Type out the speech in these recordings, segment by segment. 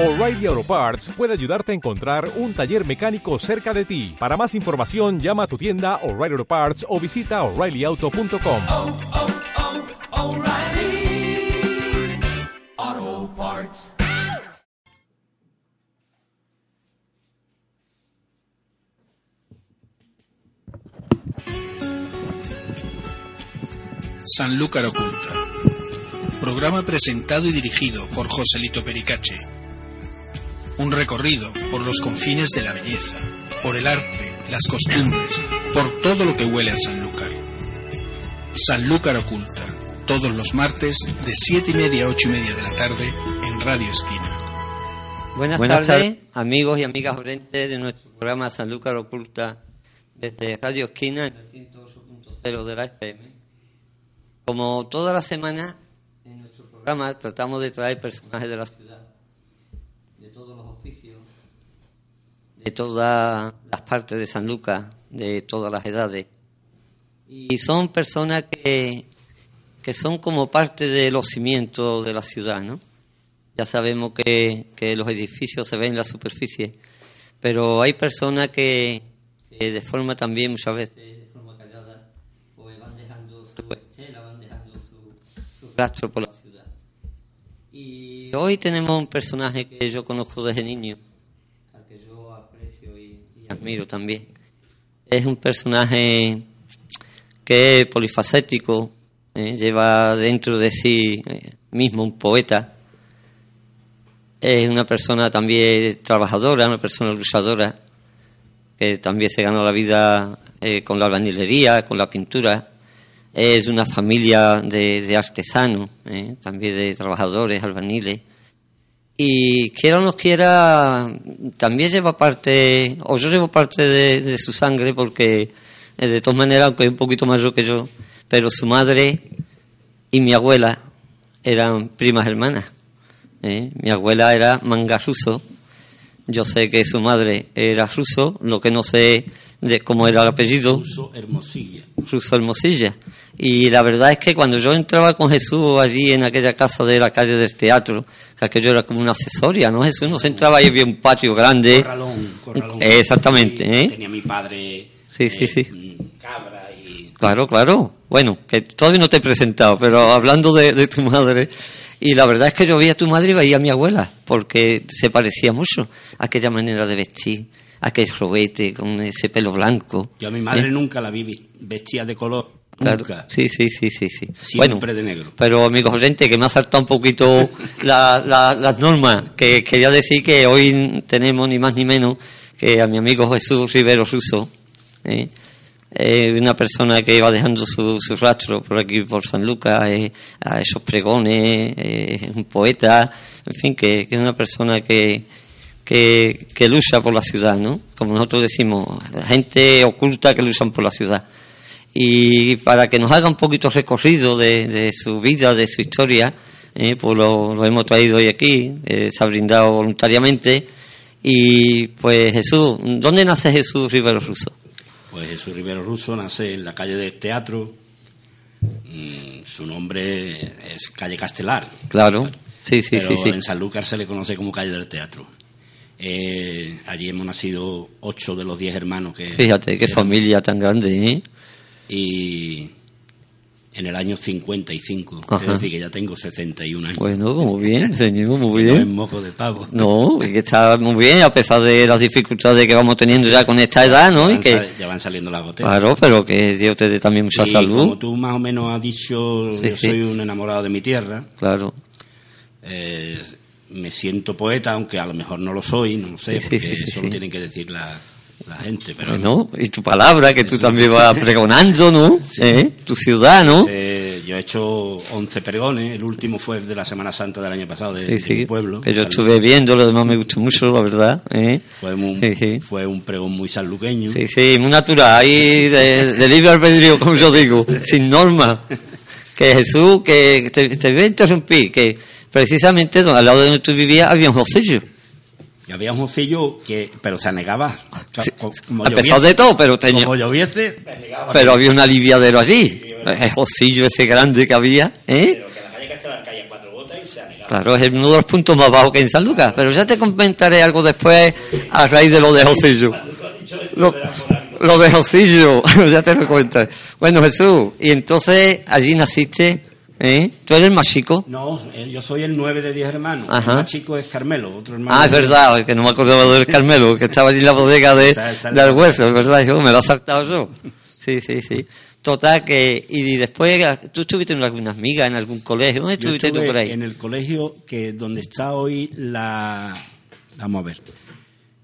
O'Reilly Auto Parts puede ayudarte a encontrar un taller mecánico cerca de ti. Para más información, llama a tu tienda O'Reilly Auto Parts o visita oreillyauto.com. oh, oh, Parts. Sanlúcar Oculta. Programa presentado y dirigido por Joselito Pericache. Un recorrido por los confines de la belleza, por el arte, las costumbres, por todo lo que huele a Sanlúcar. Sanlúcar Oculta. Todos los martes de 7 y media a 8 y media de la tarde en Radio Esquina. Buenas, Buenas tardes, amigos y amigas oyentes de nuestro programa Sanlúcar Oculta desde Radio Esquina en el 108.0 de la FM. Como toda la semana, en nuestro programa tratamos de traer personajes de la ciudad, de todos los oficios, de todas las partes de San Lucas, de todas las edades. Y son personas que, que son como parte de los cimientos de la ciudad, ¿no? Ya sabemos que, que los edificios se ven en la superficie, pero hay personas que, que de forma también muchas veces de forma callada pues van dejando su estela, van dejando su, su rastro por la ciudad. Y hoy tenemos un personaje que yo conozco desde niño, al que yo aprecio admiro también. Es un personaje que es polifacético, eh, lleva dentro de sí eh, mismo un poeta es una persona también trabajadora, una persona luchadora, que también se ganó la vida eh, con la albañilería, con la pintura. Es una familia de, de artesanos, también de trabajadores, albañiles. Y quiera o no quiera, también lleva parte, o yo llevo parte de, su sangre, porque eh, de todas maneras, aunque es un poquito mayor que yo, pero su madre y mi abuela eran primas hermanas. ¿eh? Mi abuela era manga ruso. Yo sé que su madre era ruso, lo que no sé de cómo era el apellido. Ruso Hermosilla. Ruso Hermosilla. Y la verdad es que cuando yo entraba con Jesús allí en aquella casa de la calle del teatro, que aquello era como una asesoria, ¿no? Jesús nos entraba y había un patio grande. Corralón, corralón. Exactamente, ¿eh? Tenía mi padre. Sí, sí, eh, sí. mm, Cabra y. Claro, claro. Bueno, que todavía no te he presentado, pero hablando de, de tu madre, y la verdad es que yo veía a tu madre y veía a mi abuela, porque se parecía mucho a aquella manera de vestir, aquel robete con ese pelo blanco. Yo a mi madre ¿eh? nunca la vi vestida de color. Claro. Nunca. Sí, sí, sí, sí, sí. Siempre de negro. Pero amigos oyentes, que me ha saltado un poquito la- la- las normas, que quería decir que hoy tenemos ni más ni menos que a mi amigo Jesús Rivero Russo, ¿eh? Eh, una persona que va dejando su, su rastro por aquí, por San Lucas, eh, a esos pregones, eh, un poeta, en fin, que, es una persona que, que, lucha por la ciudad, ¿no? Como nosotros decimos, gente oculta que luchan por la ciudad. Y para que nos haga un poquito recorrido de, de su vida, de su historia, eh, pues lo, lo hemos traído hoy aquí, se ha brindado voluntariamente. Y pues Jesús, ¿dónde nace Jesús Rivero Russo? Pues Jesús Rivero Russo nace en la calle del Teatro. Mm, su nombre es calle Castelar. Claro, sí, sí, pero sí, sí. en Sanlúcar se le conoce como calle del Teatro. Eh, allí hemos nacido ocho de los diez hermanos que. Fíjate, qué eran- familia tan grande, ¿eh? Y en el año 55. Ajá. Es decir, que ya tengo 61 años. Bueno, muy bien, señor, muy No es bien. moco de pavo. No, que está muy bien, a pesar de las dificultades que vamos teniendo ya con esta edad, ¿no? ya, Y van que, ya van saliendo las goteras. claro, pero que Dios te dé también mucha y salud. como tú más o menos has dicho, Sí, yo sí. soy un enamorado de mi tierra. Claro, Eh, me siento poeta, aunque a lo mejor no lo soy, no lo sé, Sí, porque eso lo tienen que decir la, la gente. Pero bueno, y tu palabra, que tú también vas pregonando, ¿no? ¿Eh? Tu ciudad, ¿no? Yo he hecho 11 pregones, el último fue de la Semana Santa del año pasado de, Sí, de sí, mi pueblo. que yo estuve viendo, lo demás me gustó mucho, la verdad, ¿eh? Fue un, Sí, sí. fue un pregón muy sanluqueño. Sí, sí, muy natural, ahí de, de libre albedrío, como yo digo, sin norma. Que Jesús, que te, te voy a interrumpir, que precisamente al lado de donde tú vivías había un jocillo. Y había un mocillo que, pero se anegaba. Sí, Co- como a pesar de todo, pero tenía, Como lloviese, pero había un aliviadero allí. El jocillo ese grande que había, ¿eh? Pero que la calle caía cuatro gotas y se anegaba. Claro, es uno de los puntos más bajos que hay en San Lucas, pero ya te comentaré algo después a raíz de lo de Jocillo. Lo, lo de Jocillo, ya te lo comentaré. Bueno, Jesús, y entonces allí naciste, ¿eh? ¿Tú eres el más chico? No, eh, yo soy el 9 de 10 hermanos. Ajá. El más chico es Carmelo, otro hermano. Ah, es verdad, que no me acordaba del Carmelo, que estaba allí en la bodega de, Está- está en del la- hueso, es verdad, yo me lo he saltado yo. Sí, sí, sí. Total, que, y después, ¿tú estuviste en algunas migas, en algún colegio? ¿Dónde Yo estuviste tú por ahí? en el colegio que donde está hoy la... Vamos a ver.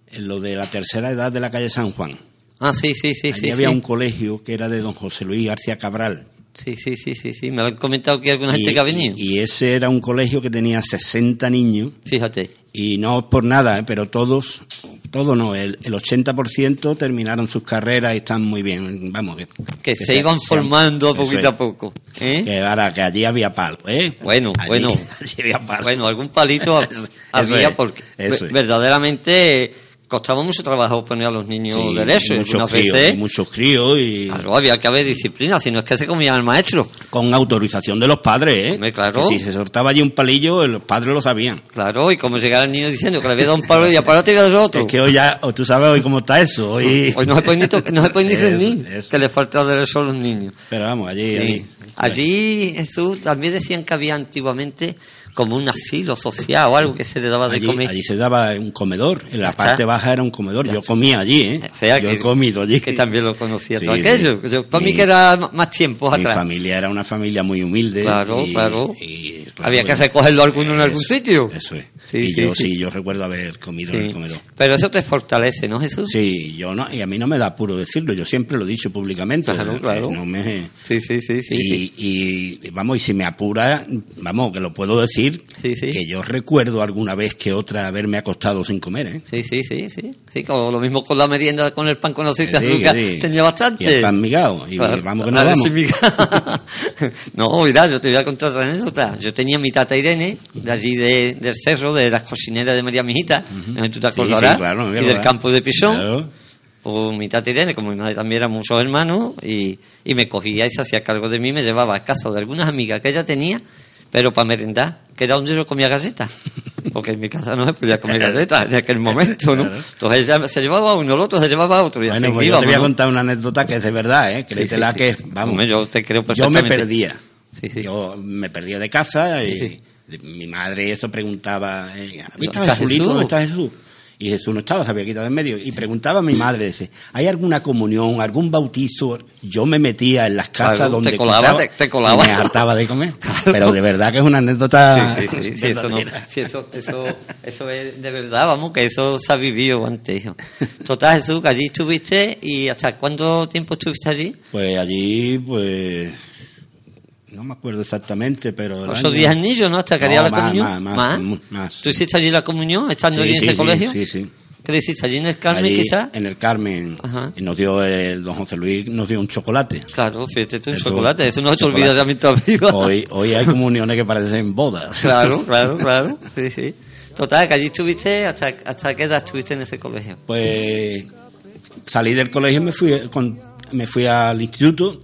En lo de la tercera edad de la calle San Juan. Ah, sí, sí, sí, Allí sí. había sí. un colegio que era de don José Luis García Cabral. Sí, sí, sí, sí, sí. Me lo han comentado aquí alguna gente que ha venido. y ese era un colegio que tenía 60 niños Fíjate. y no es por nada, ¿eh? pero todos, todos no, el, el 80% terminaron sus carreras y están muy bien. Vamos, que, Que se, se- iban se- formando poquito es. a poco. ¿eh? Que ahora que allí había palo, ¿eh? Bueno, Allí- bueno. allí había palo. Bueno, algún palito había es, porque es. verdaderamente costaba mucho trabajo poner a los niños Sí, derecho. y muchos críos, muchos críos y claro, había que haber disciplina, si no es que se comía el maestro. con autorización de los padres, ¿eh? Claro. Que si se soltaba allí un palillo, los padres lo sabían. Claro, y como llegara el niño diciendo que le había dado un palo y para te voy a dar otro. Es que hoy ya, o tú sabes hoy cómo está eso, hoy... Hoy no se puede ni, no se puede ni Eso, reunir, eso. que le falta derecho a los niños. Pero vamos, allí... Sí. allí. Allí, Jesús, también decían que había antiguamente como un asilo social o algo que se le daba de comer. allí se daba un comedor, en la está. parte baja era un comedor. Yo comía allí, ¿eh? O sea, Yo que, he comido allí. que también lo conocía Sí, todo sí. aquello. Yo- para mí Mi- que era más tiempos Mi atrás. familia era una familia muy humilde. Claro, y- claro. y, claro, Había que recogerlo alguno en algún eso- sitio. Eso es. Sí, y sí, yo sí. yo recuerdo haber comido en el comedor. Pero eso te fortalece, ¿no, Jesús? Sí, yo no, y a mí no me da puro decirlo, yo siempre lo he dicho públicamente. Claro, eh, claro. No me, Sí, sí, sí, sí. y, sí. y, vamos, y si me apura, vamos, que lo puedo decir, Sí, sí. que yo recuerdo alguna vez que otra haberme acostado sin comer, ¿eh? Sí, sí, sí, sí. Sí, como lo mismo con la merienda, con el pan con aceite Sí, azúcar, tenía bastante. Y el pan migado, y Claro. vamos que nos vamos. no, mira, yo te voy a contar otra anécdota. Yo tenía mi tata Irene, de allí de- del cerro, de las cocineras de María Mijita, sé si tú te acordarás, claro, y del campo de Pisón. Claro. Pues mi tata Irene, como mi madre también eran muchos hermanos, y, y me cogía y se hacía cargo de mí, me llevaba a casa de algunas amigas que ella tenía, pero para merendar, que era donde yo comía galletas. Porque en mi casa no se podía comer galletas en aquel momento, ¿no? Entonces ella se llevaba a uno, el otro se llevaba otro, y Bueno, pues yo te voy a contar una anécdota que es de verdad, ¿eh? Sí, Créetela sí, que, sí. vamos, Hombre, yo te creo yo me perfectamente. perdía. Sí, sí. Yo me perdía de casa y mi madre eso preguntaba, eh, ¿has visto ¿Dónde a? Jesús? ¿Dónde está Jesús? Y Jesús no estaba, se había quitado en medio. Y preguntaba a mi madre, dice, ¿hay alguna comunión, algún bautizo? Yo me metía en las casas Claro, donde te colaba, te- te colaba. y me hartaba de comer. Pero de verdad que es una anécdota... Sí, sí, sí, sí, eso, no, sí, eso, eso, eso es de verdad, vamos, que eso se ha vivido antes. Total, Jesús, que allí estuviste y ¿hasta cuánto tiempo estuviste allí? Pues allí, pues... No me acuerdo exactamente, pero... año- diez años, ¿no? ¿Hasta que haría No, la más, comunión? más, más, más. ¿Tú hiciste allí la comunión, estando Sí, allí en sí, ese sí, colegio? Sí, sí. ¿Qué le hiciste allí en el Carmen, quizás? En el Carmen. Ajá. Y nos dio el don José Luis, nos dio un chocolate. Claro, fíjate tú, un Eso, chocolate, eso no se te olvida mientras viva. Hoy, hoy hay comuniones que parecen bodas. Claro, claro, claro, sí, sí. Total, que allí estuviste, ¿hasta, hasta qué edad estuviste en ese colegio? Pues salí del colegio y me fui, con- me fui al instituto.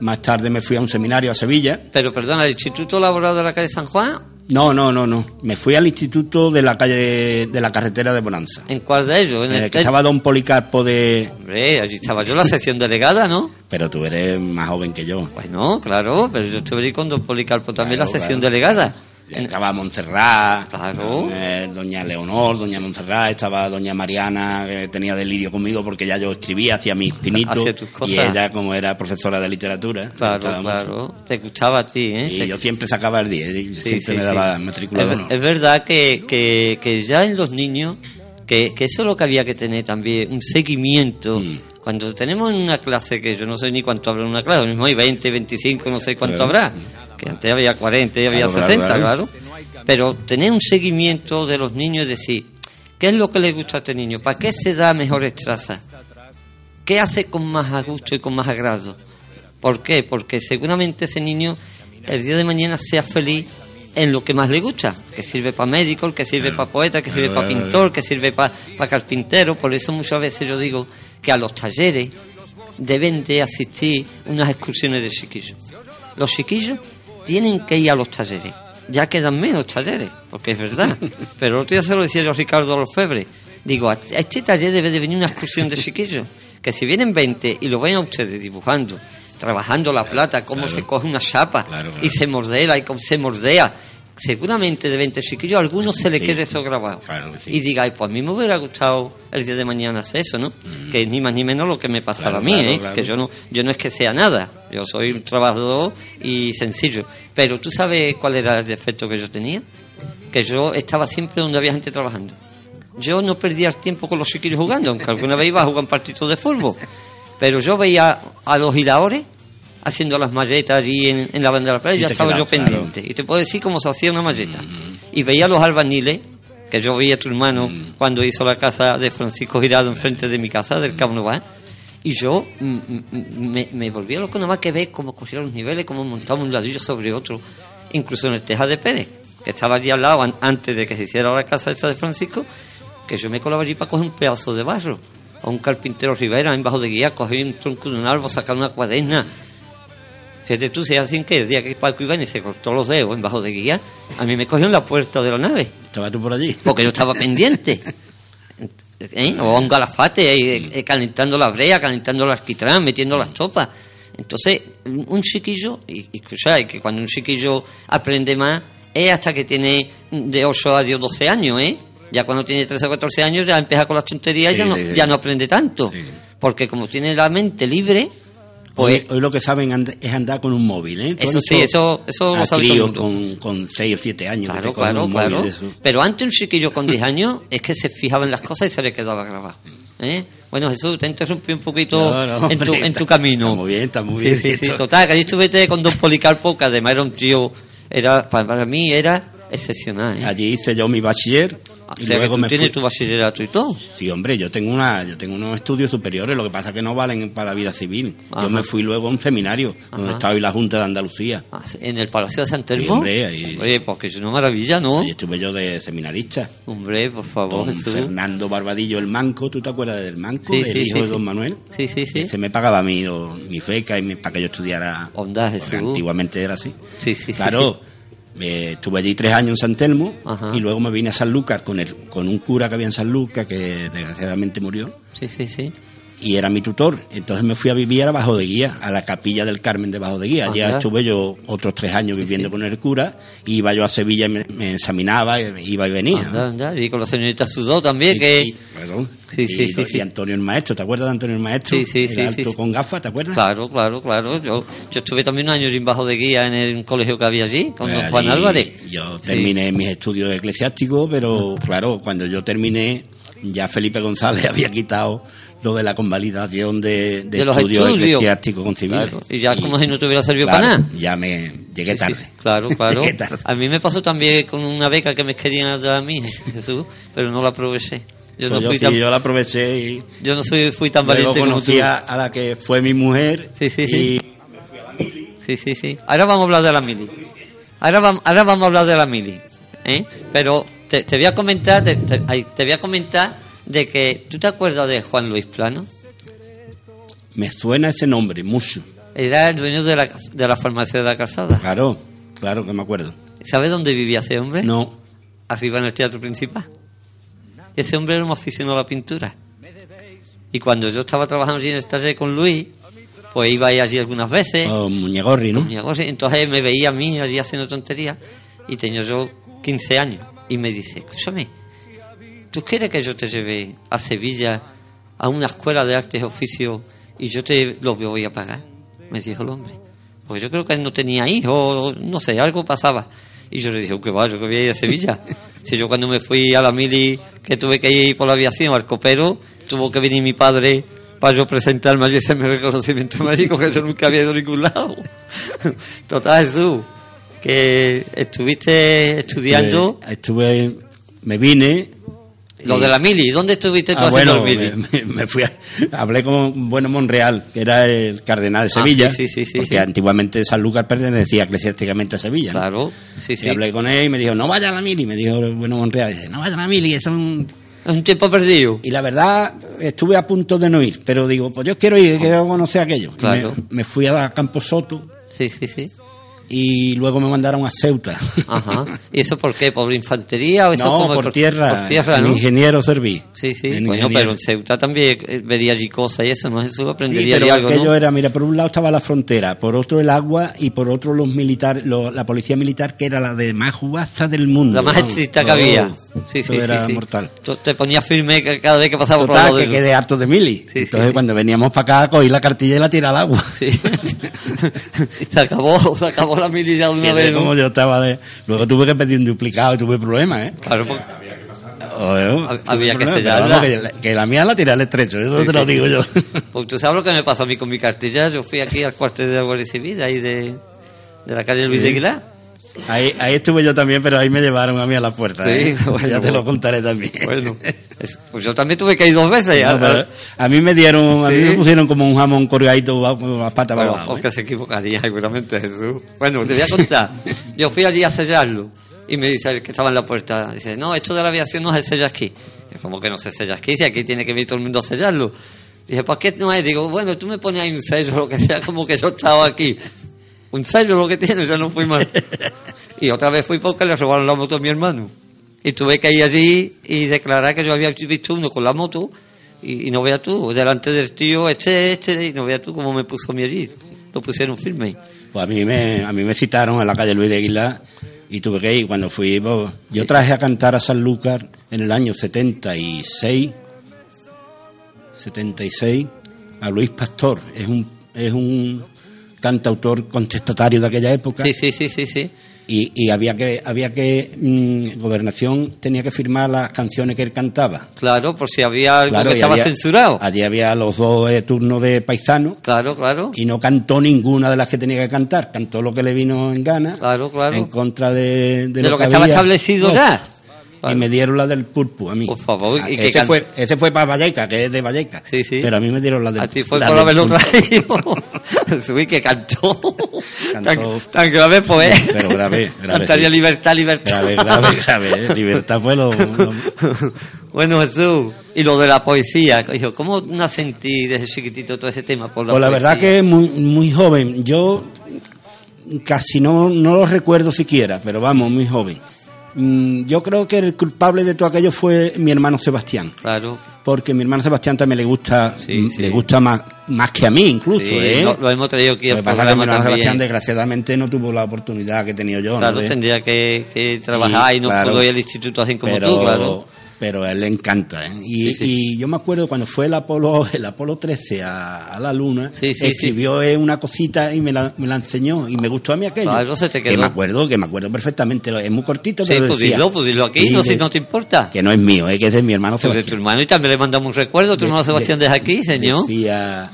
Más tarde me fui a un seminario a Sevilla. Pero perdona, ¿el Instituto Laboral de la calle San Juan? No, no, no, no. Me fui al instituto de la calle de la carretera de Bonanza. ¿En cuál de ellos? En En el el que estaba don Policarpo de... Hombre, allí estaba yo, la sección delegada, ¿no? Pero tú eres más joven que yo. Bueno, claro, pero yo estuve allí con don Policarpo también, Claro, la sección claro. delegada. Estaba Montserrat, Claro. eh, doña Leonor, doña Montserrat, estaba doña Mariana, que tenía delirio conmigo porque ya yo escribía, hacía mis pinitos, y ella como era profesora de literatura, Claro, claro, te gustaba a ti, ¿eh? y Te- yo siempre sacaba el 10, y Sí, siempre sí, me sí. daba matrícula de honor. es verdad que, que, que ya en los niños, que, que eso es lo que había que tener también, un seguimiento. Mm. Cuando tenemos una clase, que yo no sé ni cuánto habrá en una clase, lo mismo hay 20, 25, no sé cuánto Claro. habrá, que antes había 40 y había Claro, claro, 60, claro, claro. Pero tener un seguimiento de los niños y decir, ¿qué es lo que le gusta a este niño? ¿Para qué se da mejores trazas? ¿Qué hace con más gusto y con más agrado? ¿Por qué? Porque seguramente ese niño el día de mañana sea feliz en lo que más le gusta, que sirve para médico, que sirve para poeta, que sirve para pintor, que sirve para carpintero. Por eso muchas veces yo digo que a los talleres deben de asistir unas excursiones de chiquillos. Los chiquillos tienen que ir a los talleres. ya quedan menos talleres, porque es verdad. Pero el otro día se lo decía yo a Ricardo Orfebre. Digo, a a este taller debe de venir una excursión de chiquillos. Que si vienen 20 y lo ven a ustedes dibujando, trabajando la plata, cómo claro. se coge una chapa Claro, y se mordela y cómo se mordea. Seguramente de 20 chiquillos a algunos se le Sí. quede eso grabado. Que sí. Y diga, "Ay, pues a mí me hubiera gustado el día de mañana hacer eso, ¿no? Que es ni más ni menos lo que me pasa Claro, a mí, ¿eh? Que yo no, yo no es que sea nada. Yo soy un trabajador y sencillo. Pero ¿tú sabes cuál era el defecto que yo tenía? Que yo estaba siempre donde había gente trabajando. Yo no perdía el tiempo con los chiquillos jugando, aunque alguna vez iba a jugar un partido de fútbol. Pero yo veía a los hiladores haciendo las malletas allí en, en la banda de la playa y ya estaba yo quedabas, claro. pendiente. Y te puedo decir cómo se hacía una malleta. Y veía a los albaniles, que yo veía a tu hermano cuando hizo la casa de Francisco Girado enfrente de mi casa, del Cabo Nová. Y yo mm, mm, me, me volvía loco nada más que ver cómo cogían los niveles, cómo montaban un ladrillo sobre otro, incluso en el Teja de Pérez, que estaba allí al lado an- antes de que se hiciera la casa esa de Francisco, que yo me colaba allí para coger un pedazo de barro. A un carpintero Rivera, en bajo de guía, coger un tronco de un árbol, sacar una cuaderna. Fíjate tú, es así que el día que Paco Ibáñez se cortó los dedos en bajo de guía, a mí me cogió en la puerta de la nave ¿Estabas tú por allí? porque yo estaba pendiente. ¿Eh? O a un galafate, eh, eh, calentando la brea, calentando el alquitrán, metiendo las topas. Entonces, un chiquillo, y, y que, o sea, que cuando un chiquillo aprende más, es hasta que tiene de 8 a 10, 12 años, ¿eh? Ya cuando tiene 13 o 14 años ya empieza con las tonterías y ya, no, ya no aprende tanto. Sí. Porque como tiene la mente libre, pues... Hoy, hoy lo que saben and- es andar con un móvil, ¿eh? Eso sí, eso- eso lo sabe todo con, con 6 o 7 años. Claro, claro, móvil claro. de. Pero antes un chiquillo con 10 años es que se fijaba en las cosas y se le quedaba grabado. ¿Eh? Bueno, Jesús, te interrumpí un poquito No, no, en, tu, en tu camino. está muy bien, está muy bien, Sí, sí, sí, esto. total, que allí estuviste con Don Policarpo, que además era un tío, era, para, para mí era excepcional. ¿eh? Allí hice yo mi bachiller o y que luego tú me tienes fui. tu bachillerato y todo. Sí, hombre, yo tengo una, yo tengo unos estudios superiores, lo que pasa es que no valen para la vida civil. Ajá. Yo me fui luego a un seminario donde estaba hoy la Junta de Andalucía. Ah, En el Palacio de San Telmo. Sí, hombre, ahí- Oye, porque es una maravilla, ¿no? Ahí estuve yo de seminarista. Hombre, por favor, Don Jesús. Fernando Barbadillo el Manco, ¿tú te acuerdas del Manco? Sí, el sí, hijo sí, de. Don Manuel. Sí, sí, sí. Este me pagaba a mí lo- mi beca y mi- para que yo estudiara. Onda, Jesús. antiguamente era así. Sí, sí, sí, Claro, eh, estuve allí tres años en San Telmo Ajá. y luego me vine a San Lucas con, el, con un cura que había en San Lucas que desgraciadamente murió Sí, sí, sí. Y era mi tutor. Entonces me fui a vivir a Bajo de Guía, a la capilla del Carmen de Bajo de Guía. Allá estuve yo otros tres años Sí, viviendo sí. con el cura. y Iba yo a Sevilla y me, me examinaba, iba y venía. ¿no? Anda, anda. Y con la señorita Sudó también, Y- que... y- perdón. Sí, sí, y, sí, y Antonio el Maestro, ¿te acuerdas de Antonio el Maestro? Sí, sí, El sí, alto con gafas, ¿te acuerdas? Claro, claro, claro. Yo, yo estuve también un año sin bajo de guía en el colegio que había allí, con Pues don Juan Álvarez. Yo terminé mis estudios eclesiásticos, pero claro, cuando yo terminé, ya Felipe González había quitado lo de la convalidación de, de De los estudios eclesiásticos con civiles. Claro, y ya como si no te hubiera servido claro, para nada. Ya me llegué Sí, tarde. sí, claro, claro. Tarde. A mí me pasó también con una beca que me querían dar a mí, Jesús, pero no la aproveché. Yo Pues no yo, fui sí, tan, yo la aproveché y yo no soy, fui tan luego valiente como tú. a, la que fue mi mujer Sí, sí, sí. y Sí, sí, sí. Ahora vamos a hablar de la mili. Ahora, vam- ahora vamos a hablar de la mili. ¿eh? Pero te, te voy a comentar, te, te voy a comentar de que tú te acuerdas de Juan Luis Plano. me suena ese nombre mucho. Era el dueño de la, de la farmacia de la calzada. Claro, claro que me acuerdo. ¿Sabes dónde vivía ese hombre? No, Arriba en el teatro principal. Ese hombre era un aficionado a la pintura. Y cuando yo estaba trabajando allí en el taller con Luis, pues iba allí algunas veces. oh, Muñegorri, ¿no? agosto, Entonces me veía a mí allí haciendo tonterías y tenía yo 15 años. Y me dice, escúchame, ¿tú quieres que yo te lleve a Sevilla a una escuela de artes y oficios y yo te lo voy a pagar? Me dijo el hombre. Pues yo creo que él no tenía hijos, no sé, algo pasaba. Y yo le dije, que va, yo que voy a ir a Sevilla. si yo cuando me fui a la mili, que tuve que ir por la aviación al copero, tuvo que venir mi padre para yo presentarme allí ese mi reconocimiento médico que yo nunca había ido a ningún lado. Total, Jesús, que estuviste estudiando Estuve, estuve- me vine. Lo y- de la mili. ¿Dónde estuviste tú Ah, haciendo bueno, el mili? me, fui a- hablé con Bueno Monreal, que era el cardenal de Ah, Sevilla, sí, sí, sí, sí, porque antiguamente San Lucas pertenecía eclesiásticamente a Sevilla. ¿no? Claro, sí, Y sí. hablé con él y me dijo, no vaya a la mili, me dijo Bueno Monreal, dice, no vaya a la mili, que son... Es un tiempo perdido. Y la verdad, estuve a punto de no ir, pero digo, pues yo quiero ir, quiero conocer aquello. Y Claro. Me, me fui a Campo Soto, Sí, sí, sí. Y luego me mandaron a Ceuta. Ajá. ¿Y eso por qué? ¿Por infantería o eso no, como por, tierra. Por tierra, ¿no? ingeniero serví. Sí, sí. En Bueno, ingeniero. pero en Ceuta también eh, vería allí cosas y eso, ¿no? Sí, aprendería allí pero algo, aquello ¿no? era, mira, por un lado estaba la frontera, por otro el agua y por otro los militares, la policía militar que era la de más jugaza del mundo. La más estricta que había. Sí, eso sí, sí. era sí. mortal. Tú Te ponías firme cada vez que pasaba por al Total, lado de que eso. quedé harto de mili. Sí, sí, Entonces sí. cuando veníamos para acá, cogí la cartilla y la tiré al agua. Sí. se acabó, se acabó la mili ya de una vez, como yo estaba de... Luego tuve que pedir un duplicado y tuve problemas, ¿eh? Claro, porque- Oye, Hab- había que problemas, sellarla. pero vamos, que, la- que la mía la tiré al estrecho, eso Sí, te lo sí, digo sí. yo. Pues tú sabes lo que me pasó a mí con mi cartilla. Yo fui aquí al cuartel de la Guardia Civil, ahí de, de la calle Luis de Aguilar. Ahí, ahí estuve yo también, pero ahí me llevaron a mí a la puerta. Sí, ¿eh? bueno, ya te lo contaré también. Bueno, es- pues yo también tuve que ir dos veces. No, a- a mí me dieron, a mí Sí. me pusieron como un jamón colgadito las patas Bueno, abajo. ¿eh? porque se equivocaría seguramente Jesús. Bueno, te voy a contar. Yo fui allí a sellarlo y me dice el que estaba en la puerta, dice, no, esto de la aviación no se sella aquí. Yo, como que no se sella aquí? Si aquí tiene que venir todo el mundo a sellarlo. Dije, ¿por qué no es? Digo, bueno, tú me pones ahí un sello, lo que sea, como que yo estaba aquí. Un sello lo que tiene, yo no fui más. Y otra vez fui porque le robaron la moto a mi hermano. Y tuve que ir allí y declarar que yo había visto uno con la moto y, y no veas tú, delante del tío, este, este, y no veas tú cómo me puso mí allí. Lo pusieron firme. Pues a mí me, a mí me citaron a la calle Luis de Aguilar y tuve que ir. Cuando fui, pues, yo traje a cantar a Sanlúcar en el año 76, 76, a Luis Pastor. Es un, es un cantautor contestatario de aquella época. Sí, sí, sí, sí, sí. Y, y había que, había que, mm, Gobernación tenía que firmar las canciones que él cantaba. Claro, por si había algo Claro, que estaba había- censurado. Allí había los dos eh, turnos de paisano Claro, claro. y no cantó ninguna de las que tenía que cantar. Cantó lo que le vino en gana. Claro, claro. En contra de, De lo que estaba establecido No, ya. Y me dieron la del pulpo a mí. Por favor, Ah, y que ese, fue, ese fue para Valleca, que es de Valleca. Sí, sí. Pero a mí me dieron la del A ti fue por haberlo pulpo. traído. Subí que cantó. Cantó. Tan, tan grave fue. Pero grave, grave, Cantaría sí. libertad, libertad. Grave, grave, grave. ¿eh? Libertad fue lo, lo- bueno, Jesús, y lo de la poesía, hijo, ¿cómo nace en ti desde chiquitito todo ese tema? Por la Pues la poesía? verdad que muy, muy joven. Yo casi no, no lo recuerdo siquiera, pero vamos, muy joven. Mm, Yo creo que el culpable de todo aquello fue mi hermano Sebastián. Claro, Porque mi hermano Sebastián también le gusta, Sí, mm, sí. le gusta más, más que a mí incluso, sí, ¿eh? lo, lo hemos traído aquí Lo que pasa que mi Sebastián desgraciadamente no tuvo la oportunidad que he tenido yo. Claro, tendría que, que trabajar y, no claro, puedo ir al instituto así como pero, tú, claro. Pero a él le encanta. ¿eh? Y, Sí, sí. y yo me acuerdo cuando fue el Apolo, el Apolo 13 a, a la Luna, Sí, escribió eh, una cosita y me la, me la enseñó y me gustó a mí aquello. Claro, se te Que quedó. me acuerdo, que me acuerdo perfectamente. Es muy cortito, pero pues decía- pues aquí, Sí, no, de- si no te importa. Que no es mío, eh, que es de mi hermano Pues de tu Sebastián. hermano y también le mandamos un recuerdo, tu hermano Sebastián de- desde aquí, señor. Decía,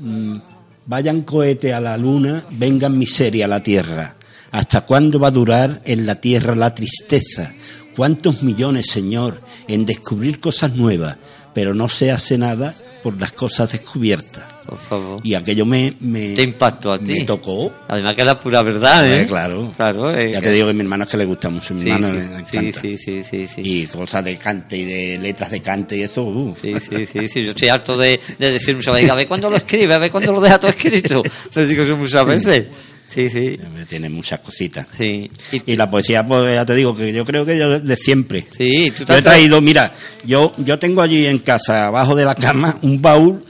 mm, vayan cohete a la luna, vengan miseria a la tierra. ¿Hasta cuándo va a durar en la tierra la tristeza? ¿Cuántos millones, Señor, en descubrir cosas nuevas, pero no se hace nada por las cosas descubiertas? Por favor. Y aquello me, me, Te impactó a ti. me tocó. Además que es la pura verdad, ¿eh? Eh, claro. Claro, eh, Ya te digo que a mi hermano es que le gusta mucho. Mi Sí, hermano sí, le sí, encanta. sí, sí, sí, sí. Y cosas de cante y de letras de cante y eso. uh. Sí, sí, sí, sí, yo estoy harto de, de decir muchas veces, a ver cuándo lo escribe, a ver cuándo lo deja todo escrito. Les digo eso muchas veces. Sí, sí, Tiene muchas cositas. sí. Y, Y la poesía, pues ya te digo, que yo creo que yo de, siempre. sí, tú te Yo he traído, mira, yo, yo tengo allí en casa, abajo de la cama, un baúl.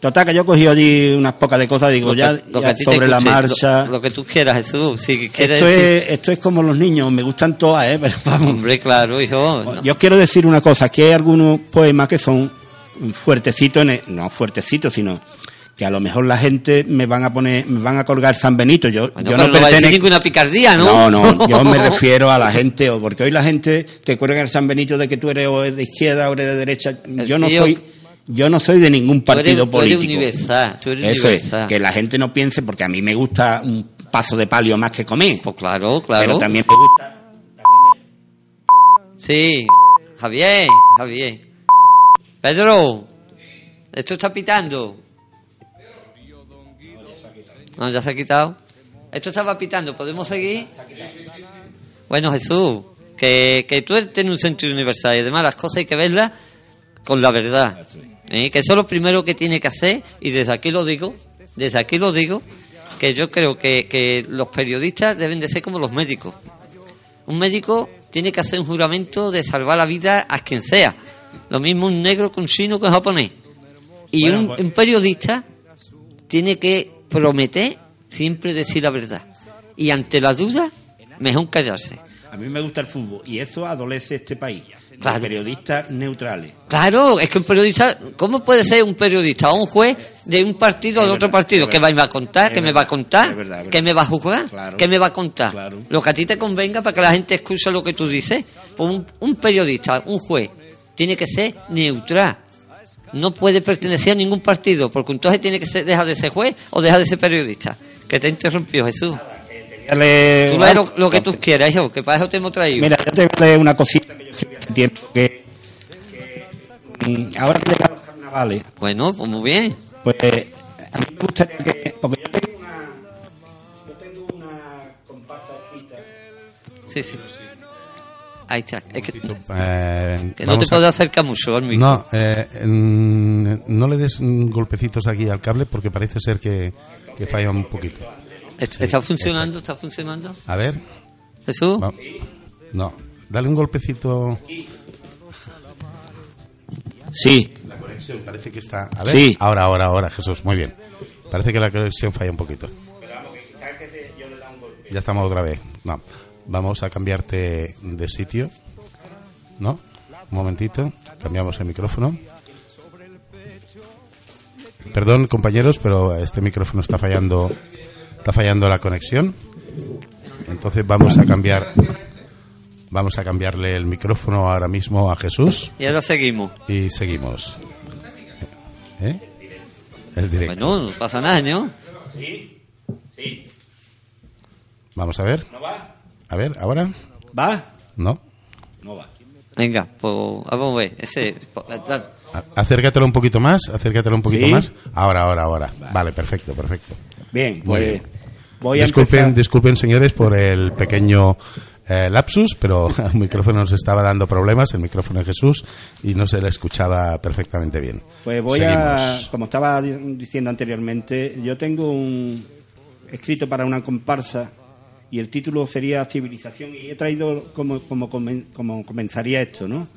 Total, que yo cogí allí unas pocas de cosas, digo, lo que- ya, lo sobre la marcha. Lo, lo que tú quieras, Jesús. Si quieres esto, decir- es, esto es como los niños, me gustan todas, ¿eh? Pero vamos. Hombre, claro, hijo. no. Yo quiero decir una cosa, que hay algunos poemas que son fuertecitos, no fuertecitos, sino que a lo mejor la gente me van a poner, me van a colgar San Benito. Yo, Bueno, yo no pertenezco- ninguna picardía, ¿no? No, no, yo me refiero a la gente, o porque hoy la gente te cuelga el San Benito de que tú eres o de izquierda o eres de derecha. El Yo no tío- soy, yo no soy de ningún Tú eres- partido tú eres político. universal, tú eres Eso es, universal. que la gente no piense, porque a mí me gusta un paso de palio más que comer. Pues claro, claro. Pero también me gusta. Sí, Javier, Javier. Pedro, esto está pitando. No, ya se ha quitado. Esto estaba pitando, ¿podemos seguir? Bueno, Jesús, que, que tú tienes un sentido universal y además las cosas hay que verlas con la verdad. ¿eh? Que eso es lo primero que tiene que hacer y desde aquí lo digo, desde aquí lo digo, que yo creo que, que los periodistas deben de ser como los médicos. Un médico tiene que hacer un juramento de salvar la vida a quien sea. Lo mismo un negro que un chino que un japonés. Y Bueno, un, pues- un periodista tiene que prometer siempre decir la verdad. Y ante la duda, mejor callarse. A mí me gusta el fútbol y eso adolece este país. Claro. Periodistas neutrales. Claro, es que un periodista, ¿cómo puede ser un periodista o un juez de un partido o de otro verdad, partido? ¿Qué verdad. va a contar? ¿Qué me va a contar? verdad, ¿Qué me va a juzgar? Claro. ¿Qué me va a contar? Claro. Lo que a ti te convenga para que la gente escuche lo que tú dices. Pues un, un periodista, un juez, tiene que ser neutral. No puede pertenecer a ningún partido, porque entonces tiene que ser, dejar de ser juez o dejar de ser periodista. Que te interrumpió Jesús. Dale- Tú lees lo, lo que tú quieras, hijo, que para eso te hemos traído. Mira, yo te voy a leer una cosita que yo escribí hace tiempo que, que, mm, ahora que llegan los carnavales, Bueno, pues muy bien. pues a mí me gustaría que porque yo tengo una yo tengo una comparsa escrita Sí, sí. Ahí está. Es que, Eh, que no te puedes acercar mucho al micro. No, eh, mm, no le des golpecitos aquí al cable porque parece ser que, que falla un poquito. ¿Est- ¿Está funcionando? ¿Está funcionando? A ver, ¿Jesús? va- no, dale un golpecito. sí La conexión parece que está. A ver, Sí. ahora, ahora, ahora, Jesús, muy bien. Parece que la conexión falla un poquito. Ya estamos otra vez. No, vamos a cambiarte de sitio. ¿No? Un momentito, cambiamos el micrófono. Perdón, compañeros, pero este micrófono está fallando, está fallando la conexión. Entonces vamos a cambiar, vamos a cambiarle el micrófono ahora mismo a Jesús Y ahora seguimos. y seguimos. ¿Eh? El directo. Bueno, no pasa nada, ¿no? Vamos a ver. A ver, ahora. va No. no va Venga, pues vamos a ver. Ese, A- Acércatelo un poquito más, acércatelo un poquito ¿Sí? más. Ahora, ahora, ahora. Vale, perfecto, perfecto. bien Muy pues bien. voy a disculpen, empezar disculpen, señores, por el pequeño eh, lapsus, pero el micrófono nos estaba dando problemas, el micrófono de Jesús, y no se le escuchaba perfectamente bien. Pues voy a, como estaba di- diciendo anteriormente, yo tengo un escrito para una comparsa y el título sería Civilización y he traído como, como, comen- como comenzaría esto, ¿no?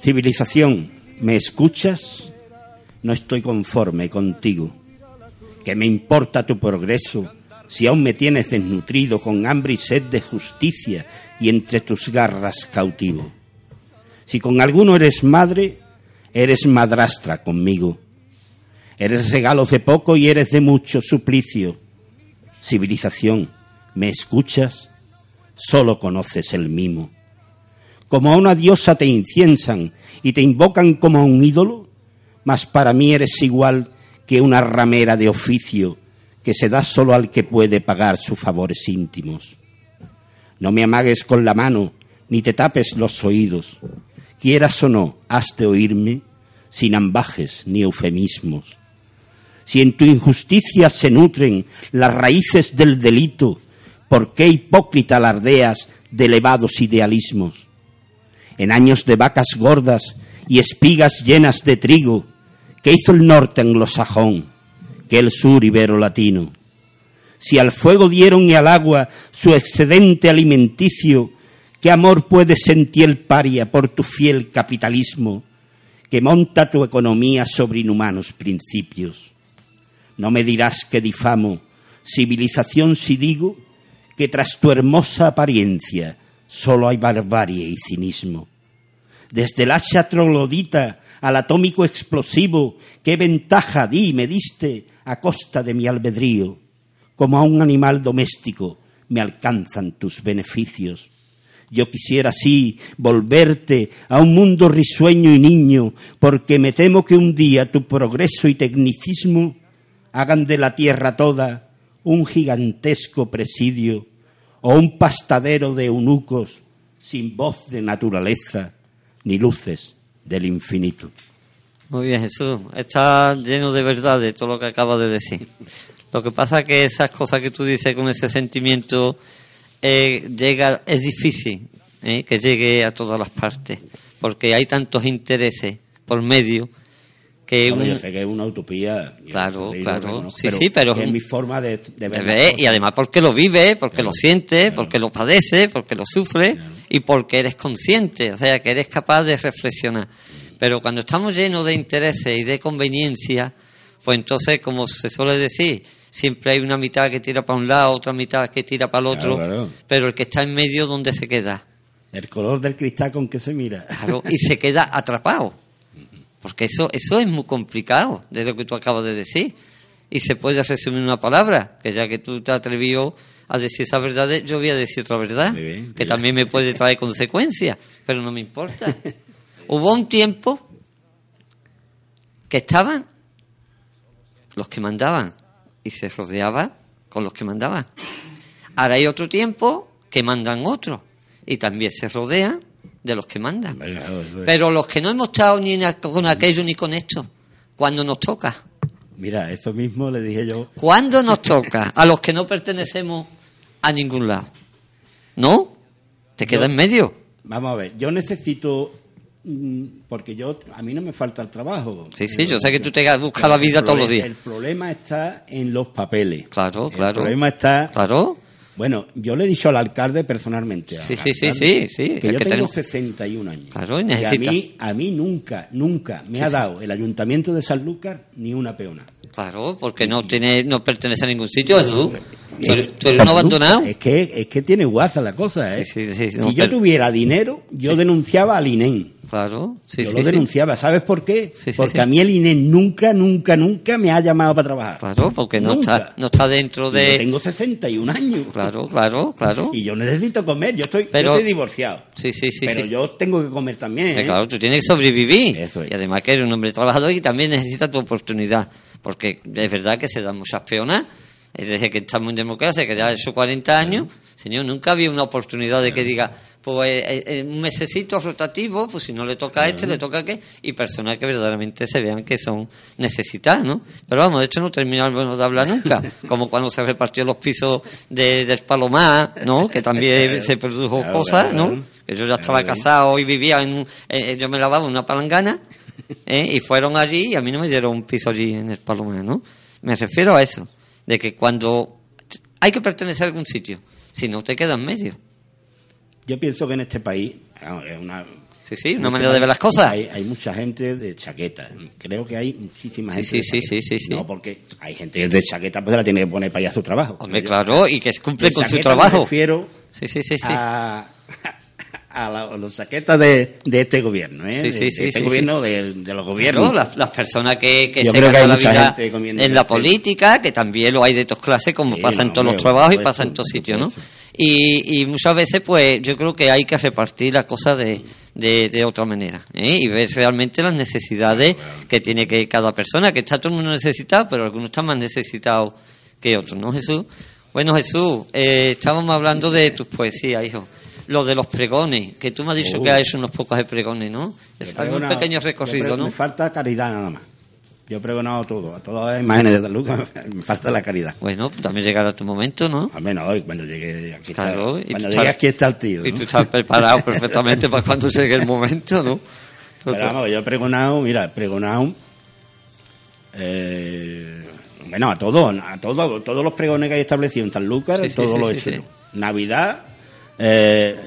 Civilización, ¿me escuchas? No estoy conforme contigo. ¿Qué me importa tu progreso si aún me tienes desnutrido con hambre y sed de justicia y entre tus garras cautivo? Si con alguno eres madre, eres madrastra conmigo. Eres regalo de poco y eres de mucho suplicio. Civilización, ¿me escuchas? Solo conoces el mimo. Como a una diosa te inciensan y te invocan como a un ídolo, mas para mí eres igual que una ramera de oficio que se da solo al que puede pagar sus favores íntimos. No me amagues con la mano, ni te tapes los oídos. Quieras o no, has de oírme sin ambajes ni eufemismos. Si en tu injusticia se nutren las raíces del delito, ¿por qué hipócrita alardeas de elevados idealismos? En años de vacas gordas y espigas llenas de trigo, ¿qué hizo el norte anglosajón? que el sur ibero latino? Si al fuego dieron y al agua su excedente alimenticio, ¿qué amor puede sentir el paria por tu fiel capitalismo que monta tu economía sobre inhumanos principios? No me dirás que difamo civilización si digo que tras tu hermosa apariencia solo hay barbarie y cinismo. Desde el hacha troglodita al atómico explosivo, ¿qué ventaja di me diste a costa de mi albedrío? Como a un animal doméstico me alcanzan tus beneficios. Yo quisiera así volverte a un mundo risueño y niño, porque me temo que un día tu progreso y tecnicismo hagan de la tierra toda un gigantesco presidio o un pastadero de eunucos sin voz de naturaleza ni luces del infinito. Muy bien, Jesús. Está lleno de verdad de todo lo que acabas de decir. Lo que pasa es que esas cosas que tú dices con ese sentimiento eh, llega, es difícil eh, que llegue a todas las partes, porque hay tantos intereses por medio que un- yo sé que es una utopía. Claro, claro. Sí, sí, pero es mi forma de, de ver. y además porque lo vive, porque lo siente, porque lo padece, porque lo sufre y porque eres consciente, o sea, que eres capaz de reflexionar. Pero cuando estamos llenos de intereses y de conveniencia, pues entonces, como se suele decir, siempre hay una mitad que tira para un lado, otra mitad que tira para el otro, pero el que está en medio, ¿dónde se queda? El color del cristal con que se mira. Claro, y se queda atrapado. Porque eso, eso es muy complicado, de lo que tú acabas de decir. Y se puede resumir en una palabra, que ya que tú te has atrevido a decir esa verdad, yo voy a decir otra verdad, Muy bien, muy que bien. también me puede traer consecuencias, pero no me importa. Hubo un tiempo que estaban los que mandaban y se rodeaba con los que mandaban. Ahora hay otro tiempo que mandan otros y también se rodean de los que mandan. Pero los que no hemos estado ni con aquello ni con esto, cuando nos toca, Mira, eso mismo le dije yo. cuando nos toca, a los que no pertenecemos a ningún lado, ¿no? Te queda Yo- en medio. Vamos a ver, yo necesito. mm, Porque yo, a mí no me falta el trabajo. Sí, sí, yo sé que tú te buscas la vida El todos los días. El problema está en los papeles. Claro, El claro. problema está. Claro, Bueno, yo le he dicho al alcalde personalmente. al Sí, sí, sí, sí, sí, Que yo tengo tenemos- 61 años. Claro, y a mí, a mí nunca, nunca me ha dado el ayuntamiento de Sanlúcar ni una peona. claro, porque no tiene, no pertenece a ningún sitio. Tú Eh, tú eres un abandonado. Es que, es que tiene guasa la cosa, ¿eh? Si yo tuviera dinero, yo denunciaba al INEM. Claro, sí, yo sí, lo sí. denunciaba. ¿Sabes por qué? Porque a mí el INEM nunca, nunca, nunca me ha llamado para trabajar. Claro, porque no está, no está dentro Y Yo de... tengo 61 años. Claro, claro, claro. Y yo necesito comer. Yo estoy, yo estoy divorciado. Sí, sí, sí. pero yo tengo que comer también. Eh, ¿eh? Claro, tú tienes que sobrevivir. Eso es. Y además que eres un hombre trabajador y también necesitas tu oportunidad. Porque es verdad que se dan muchas peonas. Es Desde que estamos en democracia, que ya esos 40 años, señor, nunca había una oportunidad de que diga, pues eh, eh, un mesecito rotativo, pues si no le toca a este, le toca a qué, y personas que verdaderamente se vean que son necesitadas, ¿no? Pero vamos, de hecho no terminamos de hablar nunca, como cuando se repartió los pisos de, del Palomar, ¿no? Que también se produjo Claro, cosas, claro, ¿no? Que yo ya estaba casado y vivía en un- eh, yo me lavaba en una palangana ¿eh? y fueron allí y a mí no me dieron un piso allí en el Palomar, ¿no? Me refiero a eso, de que cuando hay que pertenecer a algún sitio, si no te queda en medio. Yo pienso que en este país es una. Sí, manera de ver las cosas. Hay, hay mucha gente de chaqueta. Creo que hay muchísima gente. sí, sí, sí, sí, sí. No, porque hay gente que de chaqueta, pues la tiene que poner para ir a su trabajo. Hombre, claro, y que cumple de con su chaqueta Me trabajo. refiero Sí, sí, sí, sí. a, a, la- a los chaquetas de, de este gobierno, ¿eh? Sí, sí, de, sí, de este sí, gobierno, de, de los gobiernos. Las, las personas que, que Yo se ganan la vida en la este- política, que también lo hay de todas clases, como pasa en todos los trabajos y pasa en todos sitios, ¿no? supuesto. Y, y muchas veces, pues, yo creo que hay que repartir las cosas de, de, de otra manera, ¿eh? Y ver realmente las necesidades que tiene que cada persona, que está todo el mundo necesitado, pero algunos están más necesitados que otros, ¿no, Jesús? Bueno, Jesús, eh, estábamos hablando de tus poesías, hijo. Lo de los pregones, que tú me has dicho Oh. que has hecho unos pocos de pregones, ¿no? Es pregonado- pequeño recorrido, ¿no? Me falta caridad nada más. Yo he pregonado todo, a todas las imágenes de Lucas, me falta la caridad. Bueno, pues también llegará tu momento, ¿no? Al menos hoy, cuando llegue aquí Claro, cuando llegue aquí está el tío. Y tú estás preparado perfectamente para cuando llegue el momento, ¿no? Pero vamos, yo he pregonado, mira, he pregonado. Eh, bueno, a todos, a todos, todos los pregones que hay establecidos en Sanlúcar, Sí, todos sí, los he hecho. Navidad, eh,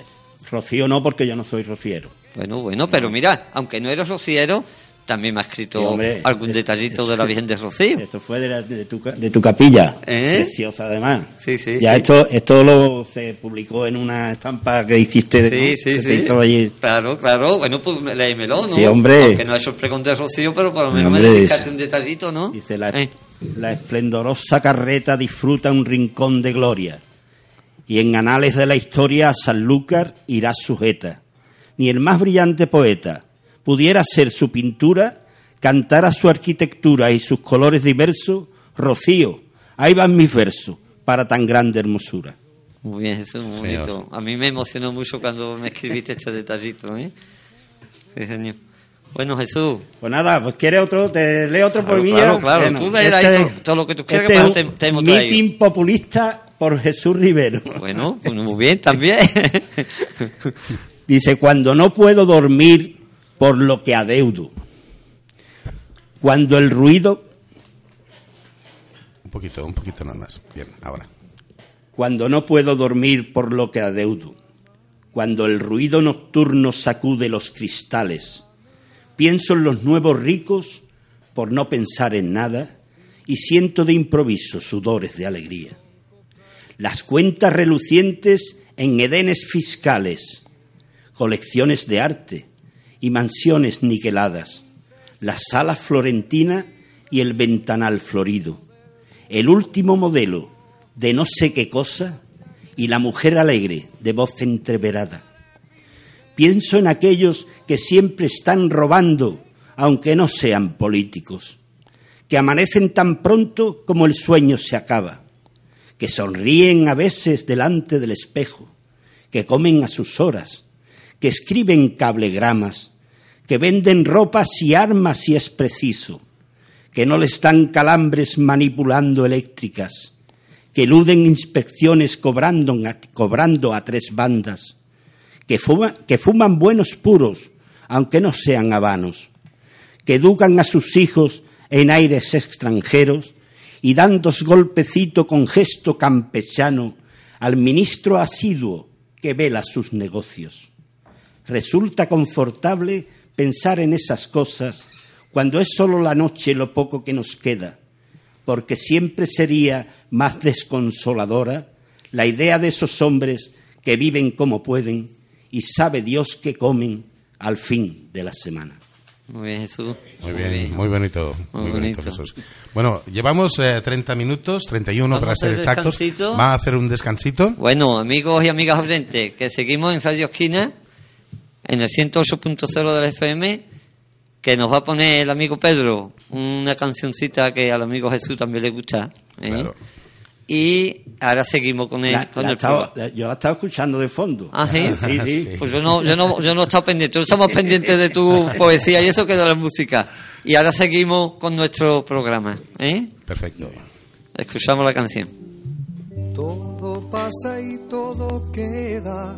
Rocío no, porque yo no soy rociero. Bueno, bueno, pero mira, aunque no eres rociero, también me has escrito Sí, hombre, algún detallito es- de la Virgen de Rocío. Esto fue de, la- de tu, de tu capilla, ¿Eh? preciosa además. Sí, sí, Ya esto, esto lo se publicó en una estampa que hiciste de sí, que sí. te hizo allí. Claro, claro. Bueno, pues léemelo, ¿no? Sí, hombre. Aunque no he hecho el pregón de Rocío, pero por lo menos me dedicaste dice- un detallito, ¿no? Dice la, Eh, la esplendorosa carreta disfruta un rincón de gloria y en anales de la historia a Sanlúcar irá sujeta. Ni el más brillante poeta pudiera ser su pintura, cantara su arquitectura y sus colores diversos, Rocío, ahí van mis versos para tan grande hermosura. Muy bien, Jesús, muy Señor. bonito. A mí me emocionó mucho cuando me escribiste este detallito, ¿eh? Sí, señor. Bueno, Jesús. Pues nada, pues quieres otro, te leo otro Claro, poemilla. claro, claro. Bueno, Tú ahí este- todo- lo que tú quieras, este que es eso te- te hemos traído. Mitin populista por Jesús Rivero. Bueno, pues muy bien también. Dice, cuando no puedo dormir por lo que adeudo. Cuando el ruido, Un poquito, un poquito nada más. Bien, ahora. cuando no puedo dormir por lo que adeudo, cuando el ruido nocturno sacude los cristales, pienso en los nuevos ricos por no pensar en nada y siento de improviso sudores de alegría. Las cuentas relucientes en edenes fiscales, colecciones de arte y mansiones niqueladas, la sala florentina y el ventanal florido, el último modelo de no sé qué cosa y la mujer alegre de voz entreverada. Pienso en aquellos que siempre están robando, aunque no sean políticos, que amanecen tan pronto como el sueño se acaba, que sonríen a veces delante del espejo, que comen a sus horas, que escriben cablegramas, que venden ropas y armas si es preciso, que no les dan calambres manipulando eléctricas, que eluden inspecciones cobrando, a tres bandas, que fuman buenos puros, aunque no sean habanos, que educan a sus hijos en aires extranjeros y dan dos golpecito con gesto campechano al ministro asiduo que vela sus negocios. Resulta confortable pensar en esas cosas cuando es solo la noche lo poco que nos queda, porque siempre sería más desconsoladora la idea de esos hombres que viven como pueden y sabe Dios que comen al fin de la semana. Muy bien, Jesús. Muy bien, muy bonito. Muy Muy, bonito, bonito. Jesús. Bueno, llevamos eh, 30 minutos, 31 Vamos para a ser hacer exactos. descansito. Va a hacer un descansito. Bueno, amigos y amigas oyentes, que seguimos en Radio Esquina, en el 108.0 de la FM, que nos va a poner el amigo Pedro una cancioncita que al amigo Jesús también le gusta. ¿eh? Claro. Y ahora seguimos con el, La- con la el estaba- la- yo la estaba escuchando de fondo. Ah, ¿sí? Sí, sí. Pues yo no, yo no, yo no he estado pendiente. Estamos pendientes de tu poesía y eso que de la música. Y ahora seguimos con nuestro programa. ¿eh? Perfecto. Escuchamos la canción. Todo pasa y todo queda,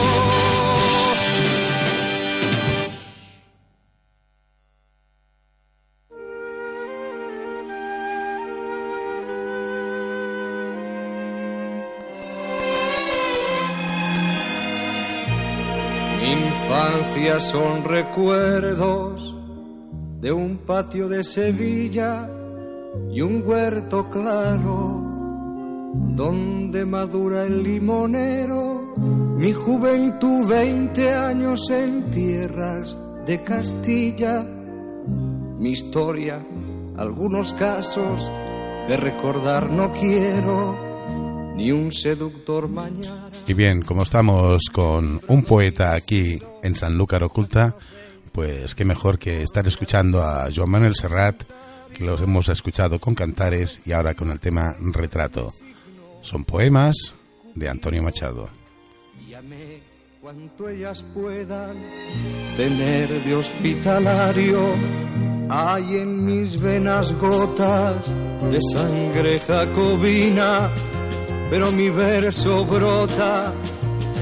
Son recuerdos de un patio de Sevilla y un huerto claro donde madura el limonero. Mi juventud, 20 años en tierras de Castilla. Mi historia, algunos casos de recordar no quiero, ni un seductor mañana. Y bien, como estamos con un poeta aquí en Sanlúcar Oculta, pues qué mejor que estar escuchando a Joan Manuel Serrat, que los hemos escuchado con cantares y ahora con el tema retrato. Son poemas de Antonio Machado. Llame cuanto ellas puedan tener de hospitalario. Hay en mis venas gotas de sangre jacobina, pero mi verso brota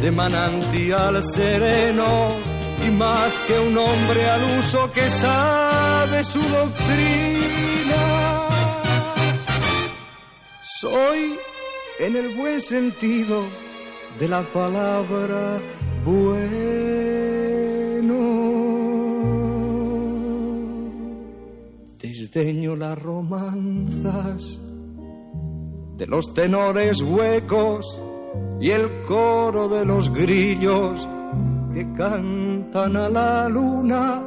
de manantial sereno y más que un hombre al uso que sabe su doctrina. Soy, en el buen sentido de la palabra, bueno. Desdeño las romanzas de los tenores huecos y el coro de los grillos que cantan a la luna.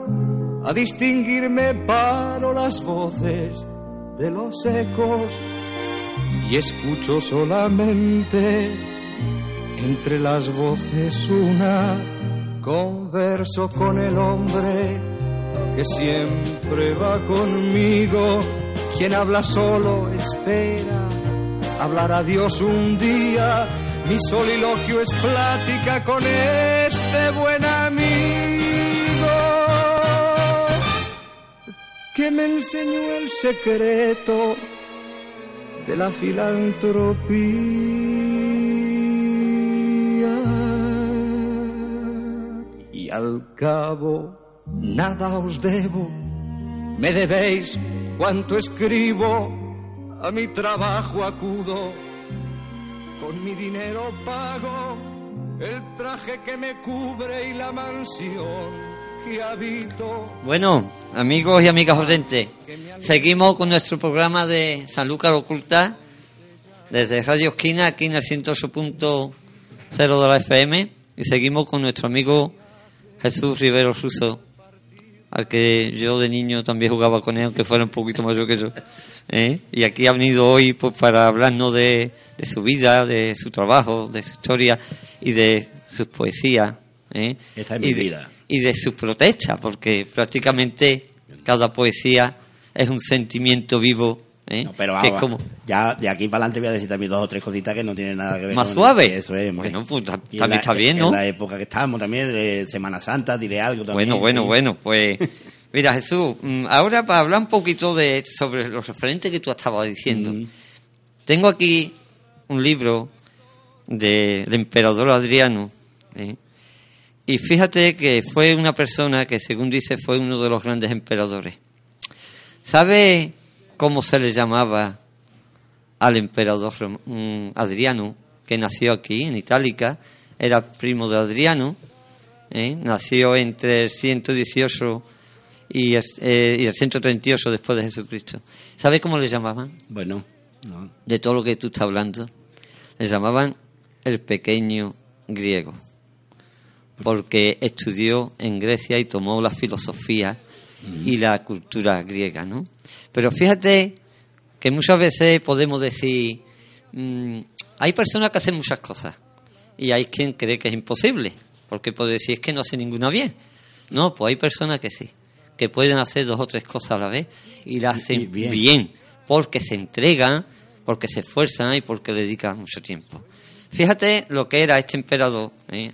A distinguirme paro las voces de los ecos y escucho solamente entre las voces una. Converso con el hombre que siempre va conmigo. Quien habla solo espera hablar a Dios un día. Mi soliloquio es plática con este buen amigo que me enseñó el secreto de la filantropía. Y al cabo, nada os debo, me debéis cuanto escribo, a mi trabajo acudo, con mi dinero pago el traje que me cubre y la mansión que habito. Bueno, amigos y amigas oyentes, seguimos con nuestro programa de Sanlúcar Oculta desde Radio Esquina, aquí en el 108.0 de la FM, y seguimos con nuestro amigo Jesús Rivero Russo, al que yo de niño también jugaba con él, aunque fuera un poquito mayor que yo. ¿Eh? Y aquí ha venido hoy pues, para hablarnos de, de su vida, de su trabajo, de su historia y de sus poesías. ¿eh? Esta es mi y de, vida. y de su protesta, porque prácticamente cada poesía es un sentimiento vivo. ¿eh? No, pero vamos, como ya de aquí para adelante voy a decir también dos o tres cositas que no tienen nada que ver más con suave. Eso es, bueno, pues también la- está bien, ¿no? En la época que estamos también, de Semana Santa, diré algo también. Bueno, bueno, sí. bueno, pues mira Jesús, mm, ahora para hablar un poquito de sobre los referentes que tú estabas diciendo, Mm. tengo aquí un libro del emperador Adriano, ¿eh? y fíjate que fue una persona que según dice fue uno de los grandes emperadores. ¿Sabe cómo se le llamaba al emperador mm, Adriano, que nació aquí en Itálica? Era primo de Adriano, ¿eh? nació entre el 118 y el, eh, y el 138 después de Jesucristo. ¿Sabe cómo le llamaban? Bueno, no. De todo lo que tú estás hablando. Le llamaban el pequeño griego, porque estudió en Grecia y tomó la filosofía y la cultura griega, ¿no? Pero fíjate que muchas veces podemos decir, mm, hay personas que hacen muchas cosas y hay quien cree que es imposible, porque puede decir es que no hace ninguna bien. No, pues hay personas que sí, que pueden hacer dos o tres cosas a la vez y las y hacen bien. bien, porque se entregan, porque se esfuerzan y porque le dedican mucho tiempo. Fíjate lo que era este emperador, ¿eh?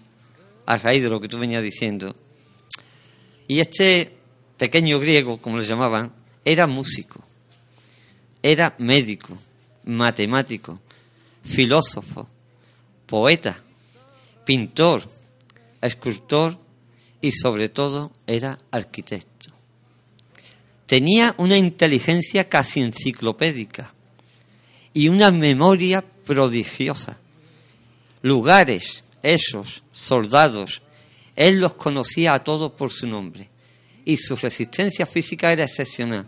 a raíz de lo que tú venías diciendo. Y este pequeño griego, como le llamaban, era músico, era médico, matemático, filósofo, poeta, pintor, escultor y sobre todo era arquitecto. Tenía una inteligencia casi enciclopédica y una memoria prodigiosa. Lugares, esos, soldados, él los conocía a todos por su nombre y su resistencia física era excepcional.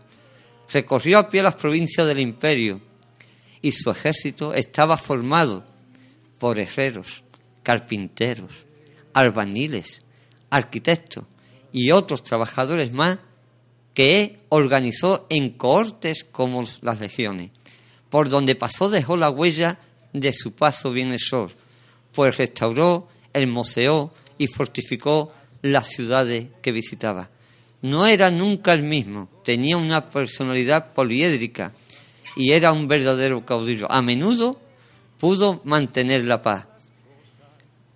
Recorrió a pie las provincias del imperio y su ejército estaba formado por herreros, carpinteros, albaniles, arquitectos y otros trabajadores más que organizó en cohortes como las legiones. Por donde pasó dejó la huella de su paso bienhechor, pues restauró, hermoseó y fortificó las ciudades que visitaba. No era nunca el mismo, tenía una personalidad poliédrica y era un verdadero caudillo. A menudo pudo mantener la paz.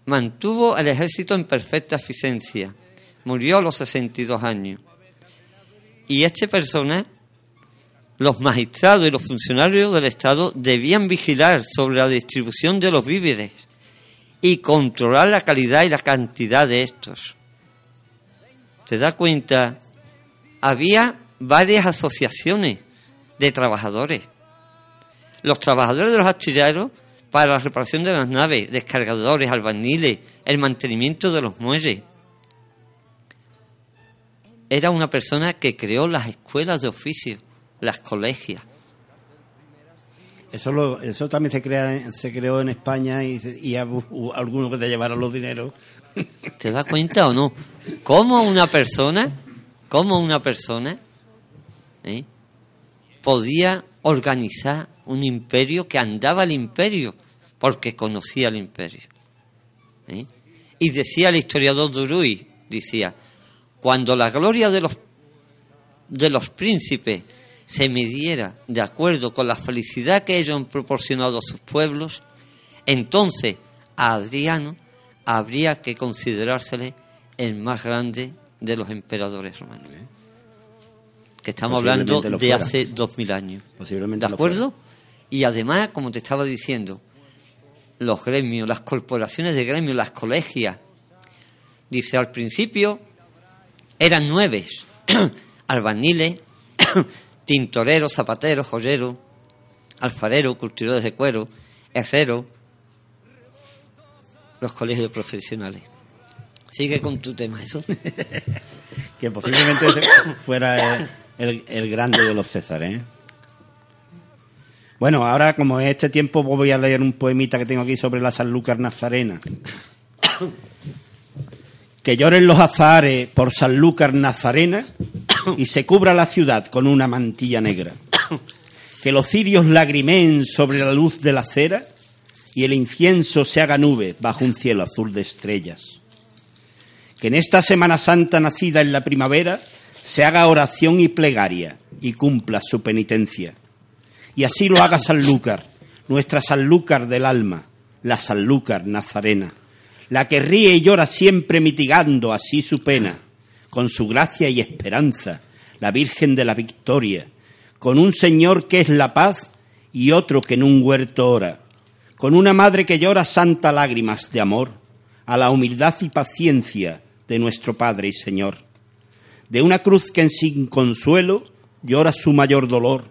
Mantuvo el ejército en perfecta eficiencia. Murió a los 62 años. Y esta persona, los magistrados y los funcionarios del Estado debían vigilar sobre la distribución de los víveres y controlar la calidad y la cantidad de estos. ¿Te das cuenta? Había varias asociaciones de trabajadores. Los trabajadores de los astilleros para la reparación de las naves, descargadores, albaniles, el mantenimiento de los muelles. Era una persona que creó las escuelas de oficio, las colegias. Eso, lo- eso también se, crea, se creó en España y, y algunos que te llevaron los dineros. ¿Te das cuenta o no? ¿Cómo una persona, cómo una persona eh, podía organizar un imperio que andaba el imperio porque conocía el imperio? ¿eh? Y decía el historiador Duruy, decía, cuando la gloria de los, de los príncipes se midiera de acuerdo con la felicidad que ellos han proporcionado a sus pueblos, entonces a Adriano habría que considerársele el más grande de los emperadores romanos. Que estamos hablando de hace dos mil años. Posiblemente ¿De acuerdo? Y además, como te estaba diciendo, los gremios, las corporaciones de gremios, las colegias. Dice, al principio eran nueve, albaniles, tintoreros, zapateros, joyeros, alfareros, curtidores de cuero, herreros, los colegios profesionales. Sigue con tu tema, eso. Que posiblemente fuera el, el- el grande de los Césares. ¿eh? Bueno, ahora como es este tiempo voy a leer un poemita que tengo aquí sobre la Sanlúcar Nazarena. Que lloren los azahares por Sanlúcar Nazarena y se cubra la ciudad con una mantilla negra. Que los cirios lagrimeen sobre la luz de la cera y el incienso se haga nube bajo un cielo azul de estrellas que en esta Semana Santa nacida en la primavera se haga oración y plegaria y cumpla su penitencia. Y así lo haga Sanlúcar, nuestra Sanlúcar del alma, la Sanlúcar nazarena, la que ríe y llora siempre mitigando así su pena, con su gracia y esperanza, la Virgen de la Victoria, con un Señor que es la paz y otro que en un huerto ora, con una madre que llora santa lágrimas de amor, a la humildad y paciencia de nuestro Padre y Señor, de una cruz que en sin consuelo llora su mayor dolor,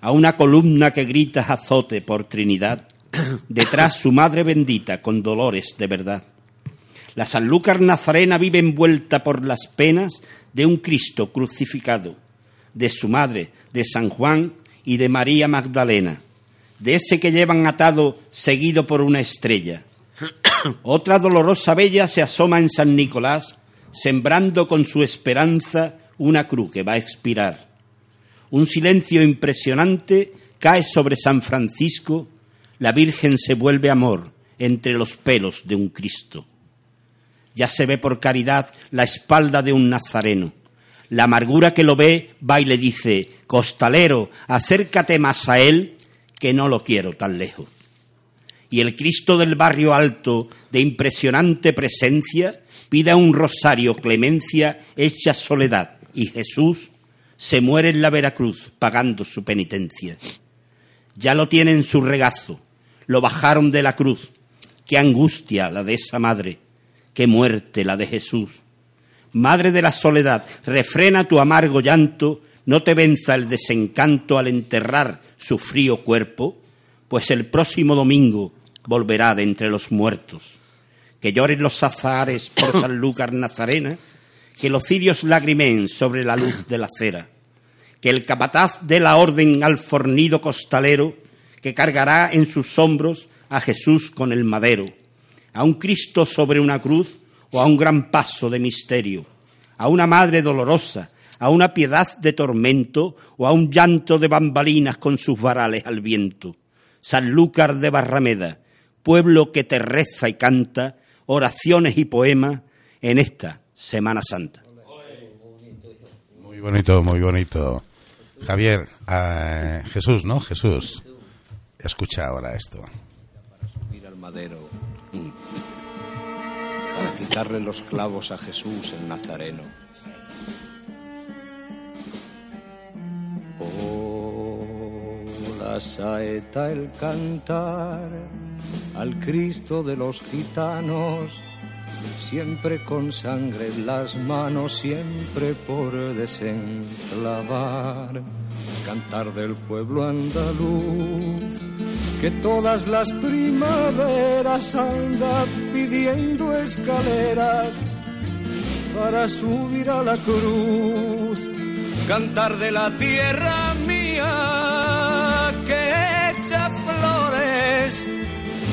a una columna que grita azote por Trinidad, detrás su Madre bendita con dolores de verdad. La Sanlúcar Nazarena vive envuelta por las penas de un Cristo crucificado, de su madre, de San Juan y de María Magdalena, de ese que llevan atado seguido por una estrella. Otra dolorosa bella se asoma en San Nicolás, sembrando con su esperanza una cruz que va a expirar. Un silencio impresionante cae sobre San Francisco, la Virgen se vuelve amor entre los pelos de un Cristo. Ya se ve por caridad la espalda de un nazareno. La amargura que lo ve va y le dice, costalero, acércate más a él, que no lo quiero tan lejos. Y el Cristo del barrio alto, de impresionante presencia, pide a un rosario clemencia hecha soledad, y Jesús se muere en la Veracruz pagando su penitencia. Ya lo tiene en su regazo, lo bajaron de la cruz. Qué angustia la de esa madre, qué muerte la de Jesús. Madre de la soledad, refrena tu amargo llanto, no te venza el desencanto al enterrar su frío cuerpo, pues el próximo domingo volverá de entre los muertos. Que lloren los azahares por San Lucas Nazarena, que los cirios lagrimeen sobre la luz de la cera, que el capataz dé la orden al fornido costalero, que cargará en sus hombros a Jesús con el madero, a un Cristo sobre una cruz o a un gran paso de misterio, a una madre dolorosa, a una piedad de tormento o a un llanto de bambalinas con sus varales al viento. Sanlúcar de Barrameda, pueblo que te reza y canta oraciones y poemas en esta Semana Santa. Muy bonito, muy bonito. Javier, Jesús, ¿no? Jesús. Escucha ahora esto. subir al madero para quitarle los clavos a Jesús el Nazareno. Oh, la saeta, el cantar al Cristo de los gitanos, siempre con sangre en las manos, siempre por desenclavar. Cantar del pueblo andaluz, que todas las primaveras anda pidiendo escaleras para subir a la cruz. Cantar de la tierra mía que echa flores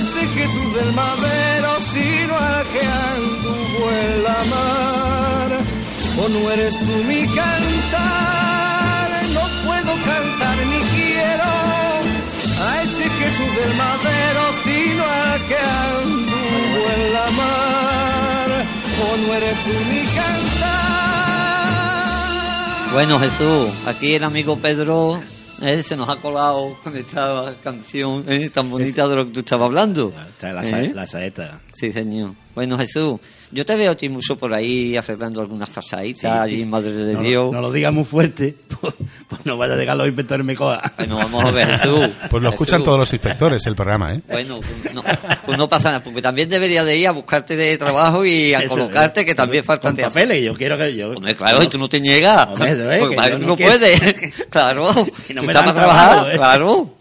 ese Jesús del madero, sino al que anduvo en la mar. O no eres tú mi cantar, no puedo cantar ni quiero a ese Jesús del madero, sino al que anduvo en la mar. O no eres tú mi cantar. Bueno, Jesús, aquí el amigo Pedro eh, se nos ha colado con esta canción eh, tan bonita de lo que tú estabas hablando. Está la, sa- ¿Eh? la saeta. Sí, señor. Bueno, Jesús, yo te veo a ti mucho por ahí arreglando algunas pasaditas Sí, allí sí. Madre de no, Dios. No lo digas muy fuerte, pues, pues no vaya a llegar los inspectores me coja. Bueno, vamos a ver, Jesús. Pues lo escuchan todos los inspectores el programa, ¿eh? Bueno, pues no, pues no pasa nada, porque también debería de ir a buscarte de trabajo y a Eso, colocarte, que también falta Con papeles, yo quiero que yo. Hombre, claro, y tú no te niegas. Hombre, eso es, Porque que para yo que tú no no puedes. claro. Y no tú me estás para trabajar, ¿eh? claro.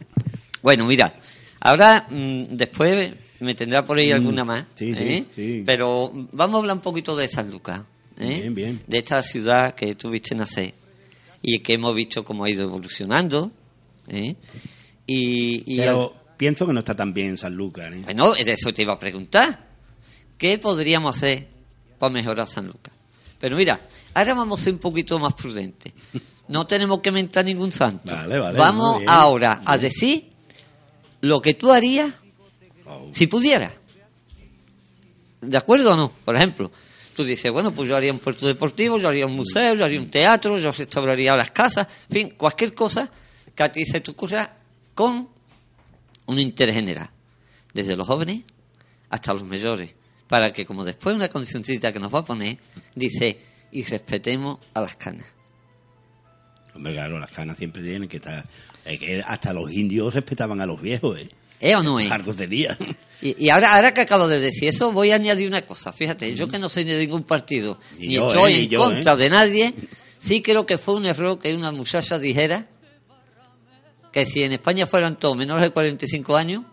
Bueno, mira, ahora mm, después me tendrá por ahí alguna más. Mm, sí, sí, ¿eh? sí. Pero vamos a hablar un poquito de San Lucas. ¿eh? Bien, bien. De esta ciudad que tuviste nacer y que hemos visto cómo ha ido evolucionando. ¿eh? Y, y Pero pienso que no está tan bien San Lucas. bueno, de eso te iba a preguntar. ¿Qué podríamos hacer para mejorar San Lucas? Pero mira, ahora vamos a ser un poquito más prudentes. No tenemos que mentar ningún santo. Vale, vale, vamos bien. ahora a decir lo que tú harías. Si pudieras. ¿De acuerdo o no? Por ejemplo, tú dices, bueno, pues yo haría un puerto deportivo, yo haría un museo, yo haría un teatro, yo restauraría las casas, en fin, cualquier cosa que a ti se te ocurra con un interés general, desde los jóvenes hasta los mayores, para que como después una condicioncita que nos va a poner, dice, y respetemos a las canas. Hombre, claro, las canas siempre tienen que estar. es que hasta los indios respetaban a los viejos, ¿eh? ¿Eh o no es? Algo sería. Y, y ahora, ahora que acabo de decir eso, voy a añadir una cosa. Fíjate, yo que no soy de ningún partido, Ni ni, yo, estoy eh, en yo, contra eh. de nadie, sí creo que fue un error que una muchacha dijera que si en España fueran todos menores de 45 años,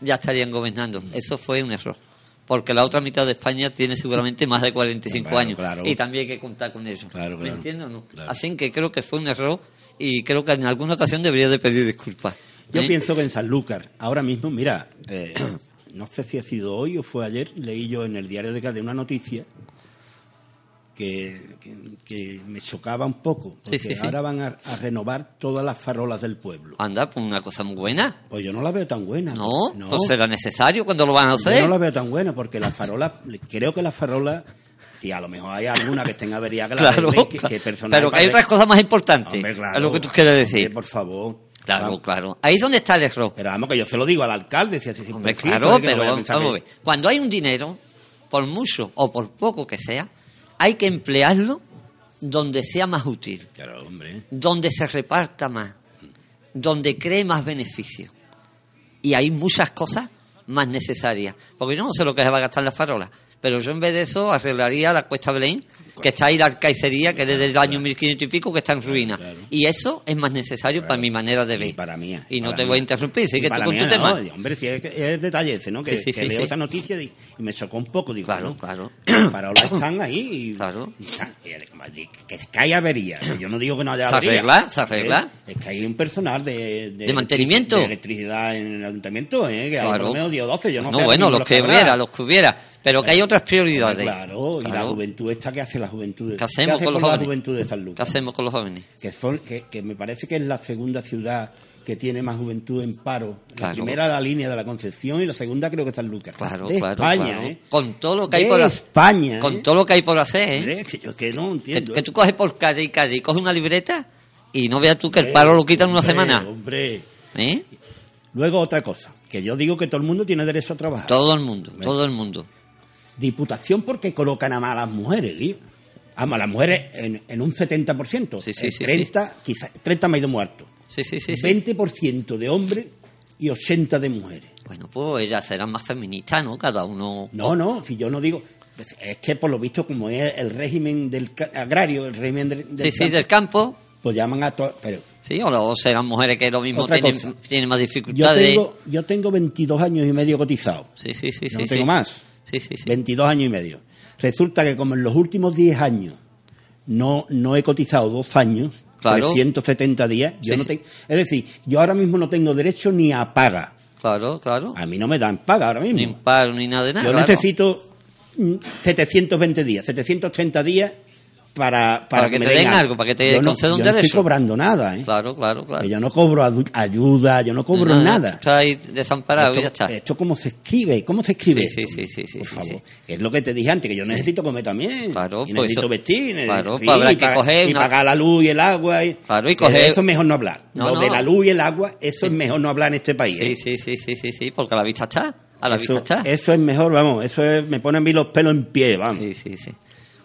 ya estarían gobernando. Eso fue un error. Porque la otra mitad de España tiene seguramente más de 45 Claro, años. claro. Y también hay que contar con ellos. Claro, ¿Me entiendes o no? Claro. Así que creo que fue un error y creo que en alguna ocasión debería de pedir disculpas. Yo ¿eh? pienso que en Sanlúcar, ahora mismo, mira, eh, no sé si ha sido hoy o fue ayer, leí yo en el diario de Cádiz una noticia que, que- que me chocaba un poco, porque sí, sí. ahora van a, a renovar todas las farolas del pueblo. Anda, pues una cosa muy buena. Pues yo no la veo tan buena. No, no. pues será necesario cuando lo van a hacer. Yo no la veo tan buena porque las farolas, creo que las farolas, si a lo mejor hay alguna que estén avería Claro, que, claro. que personal pero que hay otras cosas más importantes. Hombre, claro. Es lo que tú quieres decir. Hombre, por favor. Claro, Vamos. claro. Ahí es donde está el error. Pero vamos, que yo se lo digo al alcalde. Si, si, Hombre, sí, claro, no pero a vamos, pensar vamos a que- ver. Cuando hay un dinero, por mucho o por poco que sea, hay que emplearlo donde sea más útil, Claro, hombre. donde se reparta más, donde cree más beneficio. Y hay muchas cosas más necesarias. Porque yo no sé lo que se va a gastar en las farolas, pero yo en vez de eso arreglaría la Cuesta Belén, que está ahí la alcaicería, que desde el año 1500 y pico que está en ruina. Y eso es más necesario para mi manera de ver. Y para mí. Y no te voy a interrumpir, sigue tú con tu no, tema. Hombre, si es, el detalle ese, ¿no? Que, Sí, sí, que sí, leo esa noticia y, me chocó un poco. Digo, Claro, ¿no? claro. Farolas están ahí. Y, Claro. y están- que, que hay avería. que Yo no digo que no haya Se avería. arregla, se arregla. ¿eh? Es que hay un personal de... De mantenimiento. De electricidad en el ayuntamiento, ¿eh? Que a Claro. lo menos dio 12, yo no, no, sé. bueno, los que hubiera, los que hubiera. Pero que hay otras prioridades. Claro, y la juventud esta que hace la juventud. ¿Qué hacemos hace con los la jóvenes? juventud de San ¿Qué Lucas? hacemos con los jóvenes? que son que, que me parece que es la segunda ciudad que tiene más juventud en paro. La primera la línea de la Concepción y la segunda creo que San Lucas. Claro, de claro, España, claro. ¿eh? Con todo lo que hay De por hacer. España, Con ¿eh? todo lo que hay por hacer, ¿eh? Hombre, que yo es que no entiendo. que tú coges por calle y calle y coges una libreta y no veas tú que el paro lo quitan una hombre, semana. Hombre. ¿Eh? Luego otra cosa, que yo digo que todo el mundo tiene derecho a trabajar. Todo el mundo, todo el mundo. Diputación porque colocan a malas mujeres, ¿eh? Vamos, a las mujeres en, en un 70%. Sí, sí, El sí, 30, quizá, 30 me ha ido muerto. Sí, sí, sí, sí. 20% de hombres y 80 de mujeres. Bueno, pues ellas serán más feministas, ¿no? Cada uno. No, no, si yo no digo. Es que por lo visto, como es el régimen del agrario, el régimen del, del Sí, sí, campo, del campo. pues llaman a todos. Pero Sí, o, lo- o serán mujeres que lo mismo tienen, más yo dificultades. tengo, yo tengo 22 años y medio cotizado. Sí, sí, sí, Yo sí. no tengo sí. más. Sí, sí, sí. 22 años y medio. Resulta que como en los últimos 10 años no, no he cotizado dos años, Claro. 370 días, yo no tengo, es decir, yo ahora mismo no tengo derecho ni a paga. Claro, claro. A mí no me dan paga ahora mismo. Ni paro ni nada de nada. Yo claro. necesito mm, 720 días, 730 días para, Para que me te den algo, para que te yo no, conceda un yo no derecho. estoy cobrando nada, ¿eh? Claro, claro, claro. Que Yo no cobro ayuda, yo no cobro nada. Tú estás ahí desamparado esto, y ya está. esto cómo se escribe, ¿cómo se escribe? Sí, esto? sí, sí, sí, Por sí, favor. sí. Es lo que te dije antes, que yo necesito comer también. Claro, y pues necesito eso- vestir. claro, pues habrá y que pagar- coger y una- pagar la luz y el agua. Y, Claro, y que de coger- Eso es mejor no hablar. No, lo de no. la luz y el agua, eso es mejor no hablar en este país. Sí, ¿eh? sí, sí, sí, sí, sí, porque a la vista está. A la eso, vista está. eso es mejor, vamos, eso es, me pone a mí los pelos en pie, vamos. Sí, sí, sí.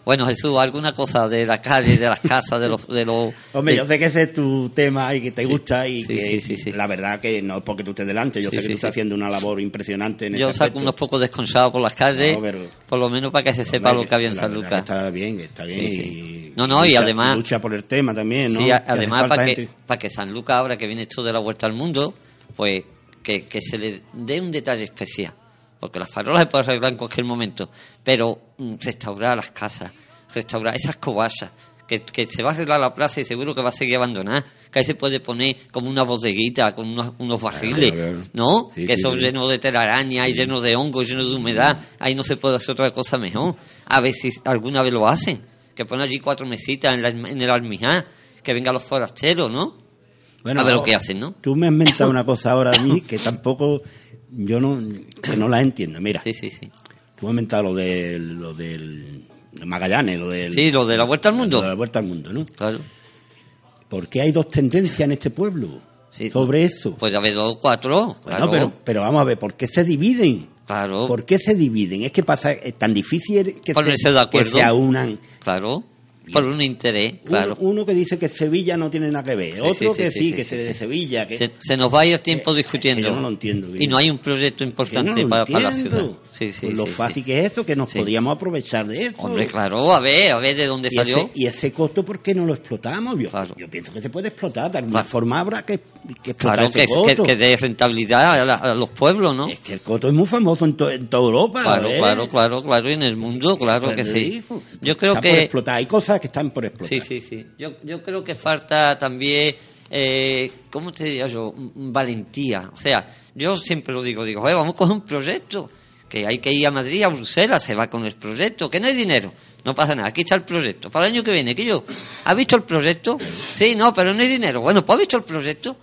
Bueno, Jesús, alguna cosa de la calle, de las casas, de los... De los Hombre, de- yo sé que ese es tu tema y que te Sí, gusta y sí, que sí, la verdad que no es porque tú estés delante, yo sé que tú estás haciendo una labor impresionante en Yo ese saco aspecto. unos pocos desconsados por las calles, No, pero- por lo menos para que se sepa Hombre, lo que había en San Lucas. que Está bien, está bien. Sí, sí. y- No, no, y lucha- además- Lucha por el tema también, ¿no? Sí, además para que, para que San Lucas, ahora que viene esto de la vuelta al mundo, pues que, que se le dé un detalle especial. Porque las farolas se pueden arreglar en cualquier momento, pero mm, restaurar las casas, restaurar esas cobachas, que, que se va a arreglar la plaza y seguro que va a seguir abandonada, que ahí se puede poner como una bodeguita con unos, unos barriles. ¿no? Sí, que sí, son sí. llenos de telaraña y llenos de hongos, llenos de humedad, ahí no se puede hacer otra cosa mejor. A ver si alguna vez lo hacen, que ponen allí cuatro mesitas en, la- en el almijá, que vengan los forasteros, ¿no? a ver lo que hacen, ¿no? Tú me has mentado una cosa ahora a mí que tampoco yo no, que no la entiendo. Mira, Sí, sí, sí. tú has mentado lo del, lo del de Magallanes, lo del... Sí, lo de la vuelta al mundo. lo de la vuelta al mundo, ¿no? Claro. ¿Por qué hay dos tendencias en este pueblo Sí. sobre eso? Pues ya ves dos, cuatro. Bueno, Claro. pero, pero vamos a ver, ¿por qué se dividen? Claro. ¿Por qué se dividen? Es que pasa, es tan difícil que, Ponerse se, de acuerdo. que se aunan. Claro. Por un interés, claro. Uno, uno que dice que Sevilla no tiene nada que ver, Sí, otro sí, sí, que sí, sí, sí, que sí, se de sí. Sevilla. Que, Se, se nos va a ir el tiempo Eh, discutiendo. que yo no lo entiendo bien. Y no hay un proyecto importante que no para, para la ciudad. Sí, sí, Pues lo sí, fácil sí. que es esto, que nos Sí. podríamos aprovechar de esto. Hombre, claro, a ver, a ver de dónde Y salió. ese, y ese costo, ¿por qué no lo explotamos? Yo, Claro. yo pienso que se puede explotar. De alguna Claro. forma habrá que, que explotar Claro, ese que, que, costo. que dé rentabilidad a, la- a los pueblos, ¿no? Es que el coto es muy famoso en, to- en toda Europa. Claro, claro, claro, claro, y en el mundo, claro que Pues sí. digo, Yo creo que... explotar. Hay cosas que están por explotar. Sí, sí, sí. Yo, yo creo que falta también eh, ¿cómo te diría yo? M- Valentía. O sea, yo siempre lo digo, digo, "Joder, vamos con un proyecto, que hay que ir a Madrid, a Bruselas, se va con el proyecto, que no hay dinero, no pasa nada, aquí está el proyecto. Para el año que viene, que yo, ¿ha visto el proyecto? Sí, no, pero no hay dinero. Bueno, pues ha visto el proyecto.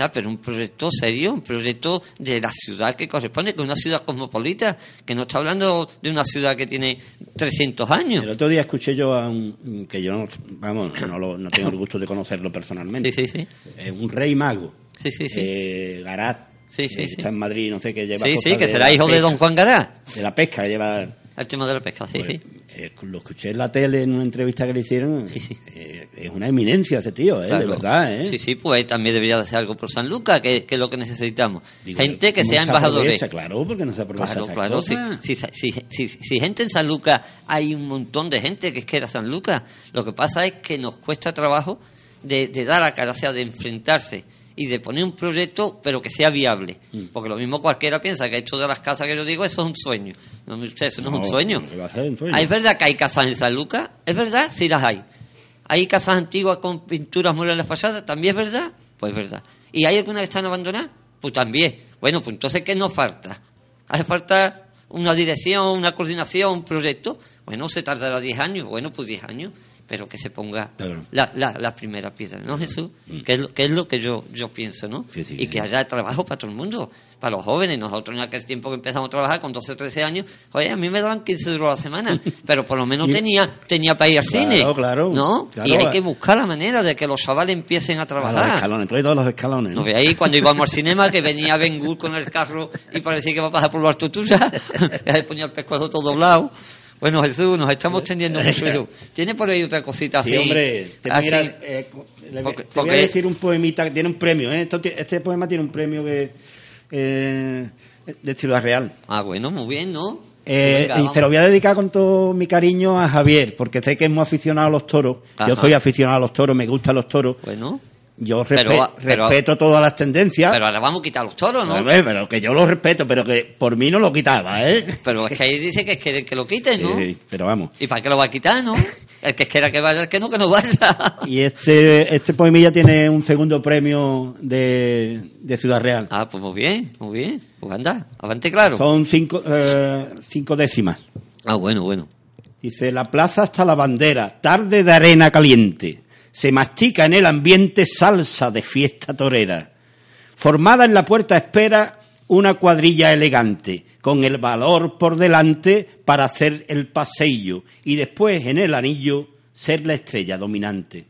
Está, pero un proyecto serio, un proyecto de la ciudad que corresponde, que es una ciudad cosmopolita, que no está hablando de una ciudad que tiene 300 años. El otro día escuché yo a un. que yo no, vamos, no, lo- no tengo el gusto de conocerlo personalmente. Sí, sí, sí. Eh, un rey mago. Sí, sí, sí. Eh, Garat. Sí, sí, eh, sí. Está en Madrid, no sé qué lleva. Sí, sí, que será hijo de don Juan Gará. De la pesca, lleva. El tema de la pesca, sí, sí. Eh, lo escuché en la tele en una entrevista que le hicieron. Sí, sí. eh, es una eminencia ese tío, eh, de verdad, ¿eh? Sí, sí, pues también debería de hacer algo por San Lucas, que, que es lo que necesitamos. Digo, gente que ¿cómo sea se embajadores. Claro, porque no se aprovecha Claro, claro. Si, cosas. si, si, si, si gente en San Lucas, hay un montón de gente que es que era San Lucas. Lo que pasa es que nos cuesta trabajo de, de dar a cara, o sea, de enfrentarse y de poner un proyecto, pero que sea viable. Mm. Porque lo mismo cualquiera piensa que esto de las casas que yo digo, eso es un sueño. No, usted, eso no, es un sueño. no, un. Ah, ¿Es verdad que hay casas en San Lucas? ¿Es verdad? Sí las hay. ¿Hay casas antiguas con pinturas muras en la fachada? ¿También es verdad? Pues es verdad. ¿Y hay algunas que están abandonadas? Pues también. Bueno, pues entonces, ¿qué nos falta? ¿Hace falta una dirección, una coordinación, un proyecto? Bueno, se tardará 10 años. Bueno, pues 10 años. Pero que se ponga Claro. la, la, la primera piedra, ¿no, Jesús? Que es lo que, es lo que yo, yo pienso, ¿no? Sí, sí, y sí. que haya trabajo para todo el mundo, para los jóvenes. Nosotros en aquel tiempo que empezamos a trabajar con 12 o 13 años, oye, a mí me daban 15 euros a la semana, pero por lo menos Y- tenía, tenía para ir al Claro, cine. claro, ¿No? claro. y hay que buscar la manera de que los chavales empiecen a A los trabajar. escalones, trae todos los escalones. ¿No ¿no? ahí cuando íbamos al cinema que venía Ben Gur con el carro y parecía que va a pasar por lo alto tuya? y ahí ponía el pescuezo todo doblado. Bueno, Jesús, nos estamos tendiendo mucho. hijo. ¿Tiene por ahí otra cosita así? Sí, hombre, te así? mira, eh, le- Porque- te voy a decir un poemita que tiene un premio. ¿eh? Este poema tiene un premio que eh, de Ciudad Real. Ah, bueno, muy bien, ¿no? Eh, Venga, y te lo voy a dedicar con todo mi cariño a Javier, porque sé que es muy aficionado a los toros. Ajá. Yo soy aficionado a los toros, me gustan los toros. Bueno, Yo Pero- respe- pero- respeto todas las tendencias. pero ahora vamos a quitar los toros, ¿no? Pero, pero que yo lo respeto, pero que por mí no lo quitaba, ¿eh? Pero es que ahí dice que quiere que lo quiten, ¿no? Sí, pero vamos. ¿Y para qué lo va a quitar, no? El que quiera que vaya, el que no, que no vaya. Y este, este poemilla tiene un segundo premio de, de Ciudad Real. Ah, pues muy bien, muy bien. Pues anda, avante claro. Son cinco, eh, cinco décimas. Ah, bueno, bueno. Dice, la plaza hasta la bandera, tarde de arena caliente. Se mastica en el ambiente salsa de fiesta torera. Formada en la puerta espera una cuadrilla elegante, con el valor por delante para hacer el paseillo y después en el anillo ser la estrella dominante.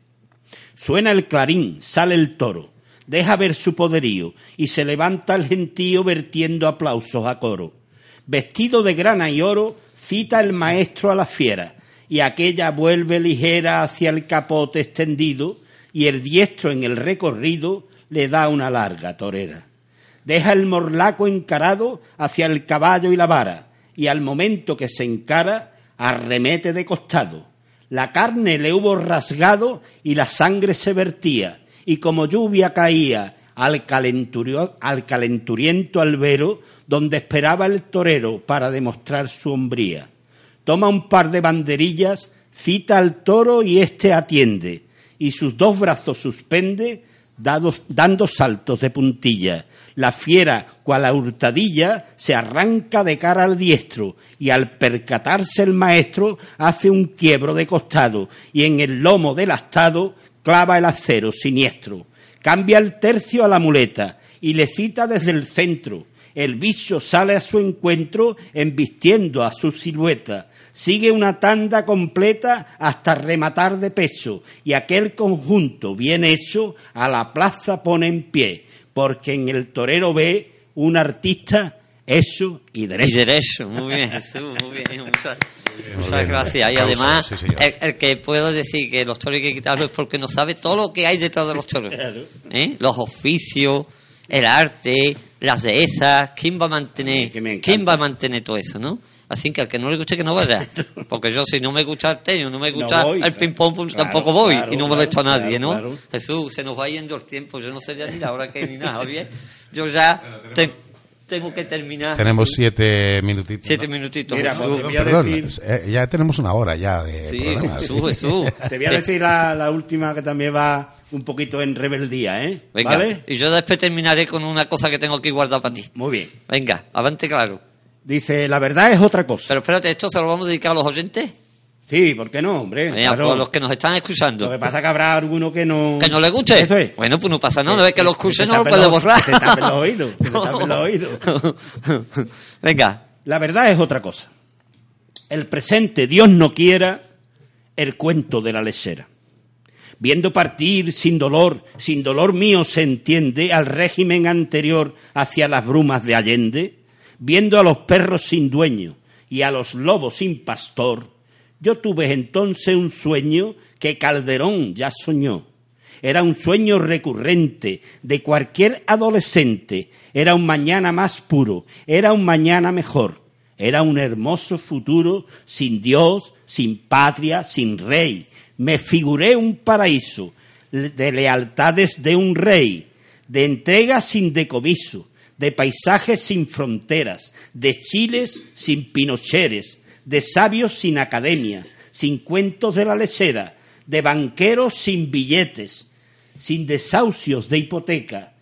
Suena el clarín, sale el toro, deja ver su poderío y se levanta el gentío vertiendo aplausos a coro. Vestido de grana y oro, cita el maestro a la fiera y aquella vuelve ligera hacia el capote extendido y el diestro en el recorrido le da una larga torera. Deja el morlaco encarado hacia el caballo y la vara y al momento que se encara arremete de costado. La carne le hubo rasgado y la sangre se vertía, y como lluvia caía al, al calenturiento albero, donde esperaba el torero para demostrar su hombría. Toma un par de banderillas, cita al toro y éste atiende, y sus dos brazos suspende, dando saltos de puntilla. La fiera, cual a hurtadilla, se arranca de cara al diestro, y al percatarse el maestro, hace un quiebro de costado, y en el lomo del astado clava el acero siniestro. Cambia el tercio a la muleta, y le cita desde el centro. El bicho sale a su encuentro embistiendo a su silueta. Sigue una tanda completa hasta rematar de peso y aquel conjunto bien hecho a la plaza pone en pie, porque en el torero ve un artista hecho y Y derecho. derecho, muy bien, Jesús, muy bien. Muchas, gracias. Y además, sí, el, el que puedo decir que los toros hay que quitarlos es porque no sabe todo lo que hay detrás de los toros. ¿Eh? Los oficios, el arte, las dehesas, ¿quién va a mantener, quién va a mantener todo eso, no? Así que al que no le guste que no vaya. Porque yo si no me gusta el tenis, no me gusta voy, el claro. ping-pong, pues Claro, tampoco voy. claro, y no claro, molesto a nadie, claro, ¿no? claro. Jesús, se nos va yendo el tiempo. Yo no sé ya ni la hora que ni nada, Javier. Yo ya... te- tengo que terminar. Tenemos siete minutitos. Siete minutitos. Mira, Jesús. pues, Perdón, voy a perdón, decir- eh, ya tenemos una hora ya de Sí, programa. Jesús, sí. Jesús. Te voy a Que- decir la, la última que también va un poquito en rebeldía, ¿eh? Venga, ¿Vale? y yo después terminaré con una cosa que tengo aquí guardada para ti. Muy bien. Venga, avante claro. Dice, la verdad es otra cosa. Pero espérate, ¿esto se lo vamos a dedicar a los oyentes? Sí, ¿por qué no, hombre? Venga, Claro. a los que nos están escuchando. Lo que pasa es que habrá alguno que no... ¿Que no le guste? Eso es. Bueno, pues no pasa nada, no es que lo escuche se no lo puede los- borrar. que se tapen los oídos, se tapen los oídos. Venga, La verdad es otra cosa. El presente, Dios no quiera, el cuento de la lesera. Viendo partir sin dolor, sin dolor mío se entiende al régimen anterior hacia las brumas de Allende, viendo a los perros sin dueño y a los lobos sin pastor, yo tuve entonces un sueño que Calderón ya soñó. Era un sueño recurrente de cualquier adolescente. Era un mañana más puro, era un mañana mejor. Era un hermoso futuro sin Dios, sin patria, sin rey. Me figuré un paraíso de lealtades de un rey, de entregas sin decomiso, de paisajes sin fronteras, de chiles sin pinocheres, de sabios sin academia, sin cuentos de la lesera, de banqueros sin billetes, sin desahucios de hipoteca,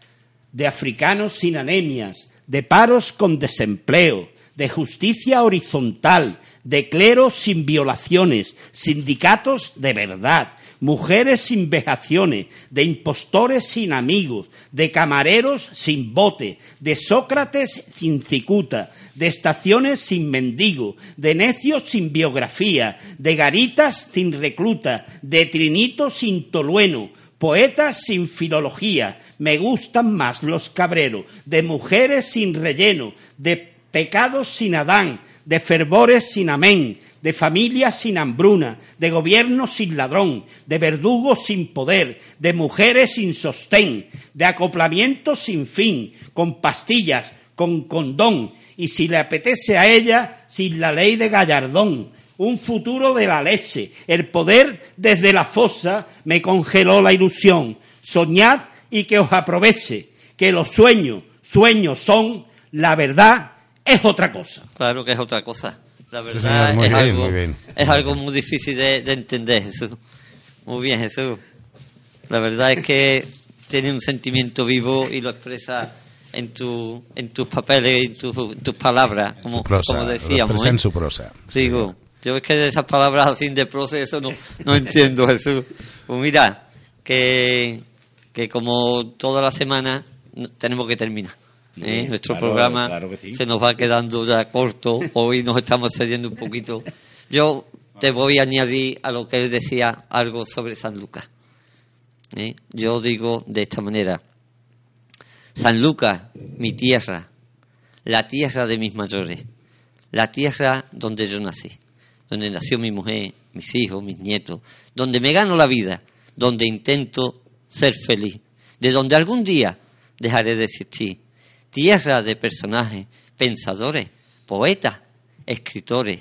de africanos sin anemias, de paros con desempleo, de justicia horizontal, de clero sin violaciones, sindicatos de verdad, mujeres sin vejaciones, de impostores sin amigos, de camareros sin bote, de Sócrates sin cicuta, de estaciones sin mendigo, de necios sin biografía, de garitas sin recluta, de trinitos sin tolueno, poetas sin filología, me gustan más los cabreros, de mujeres sin relleno, de pecados sin Adán, de fervores sin amén, de familias sin hambruna, de gobierno sin ladrón, de verdugos sin poder, de mujeres sin sostén, de acoplamiento sin fin, con pastillas, con condón, y si le apetece a ella, sin la ley de Gallardón, un futuro de la leche. El poder desde la fosa me congeló la ilusión. Soñad y que os aproveche, que los sueños, sueños son, la verdad es otra cosa. claro que es otra cosa. La verdad muy es, bien, algo, muy bien. es algo muy difícil de, de entender, Jesús. Muy bien, Jesús. La verdad es que tiene un sentimiento vivo y lo expresa en, tu, en tus papeles, en, tu- en tus palabras, como, prosa, como decíamos. en ¿eh? su prosa. Digo, yo es que de esas palabras así de proceso no, no entiendo, Jesús. Pues mira, que, que como toda la semana tenemos que terminar. ¿eh? Nuestro claro, programa claro que sí. se nos va quedando ya corto, hoy nos estamos cediendo un poquito. Yo te voy a añadir a lo que él decía algo sobre San Lucas. ¿eh? Yo digo de esta manera, San Lucas, mi tierra, la tierra de mis mayores, la tierra donde yo nací, donde nació mi mujer, mis hijos, mis nietos, donde me gano la vida, donde intento ser feliz, de donde algún día dejaré de existir, tierra de personajes, pensadores, poetas, escritores,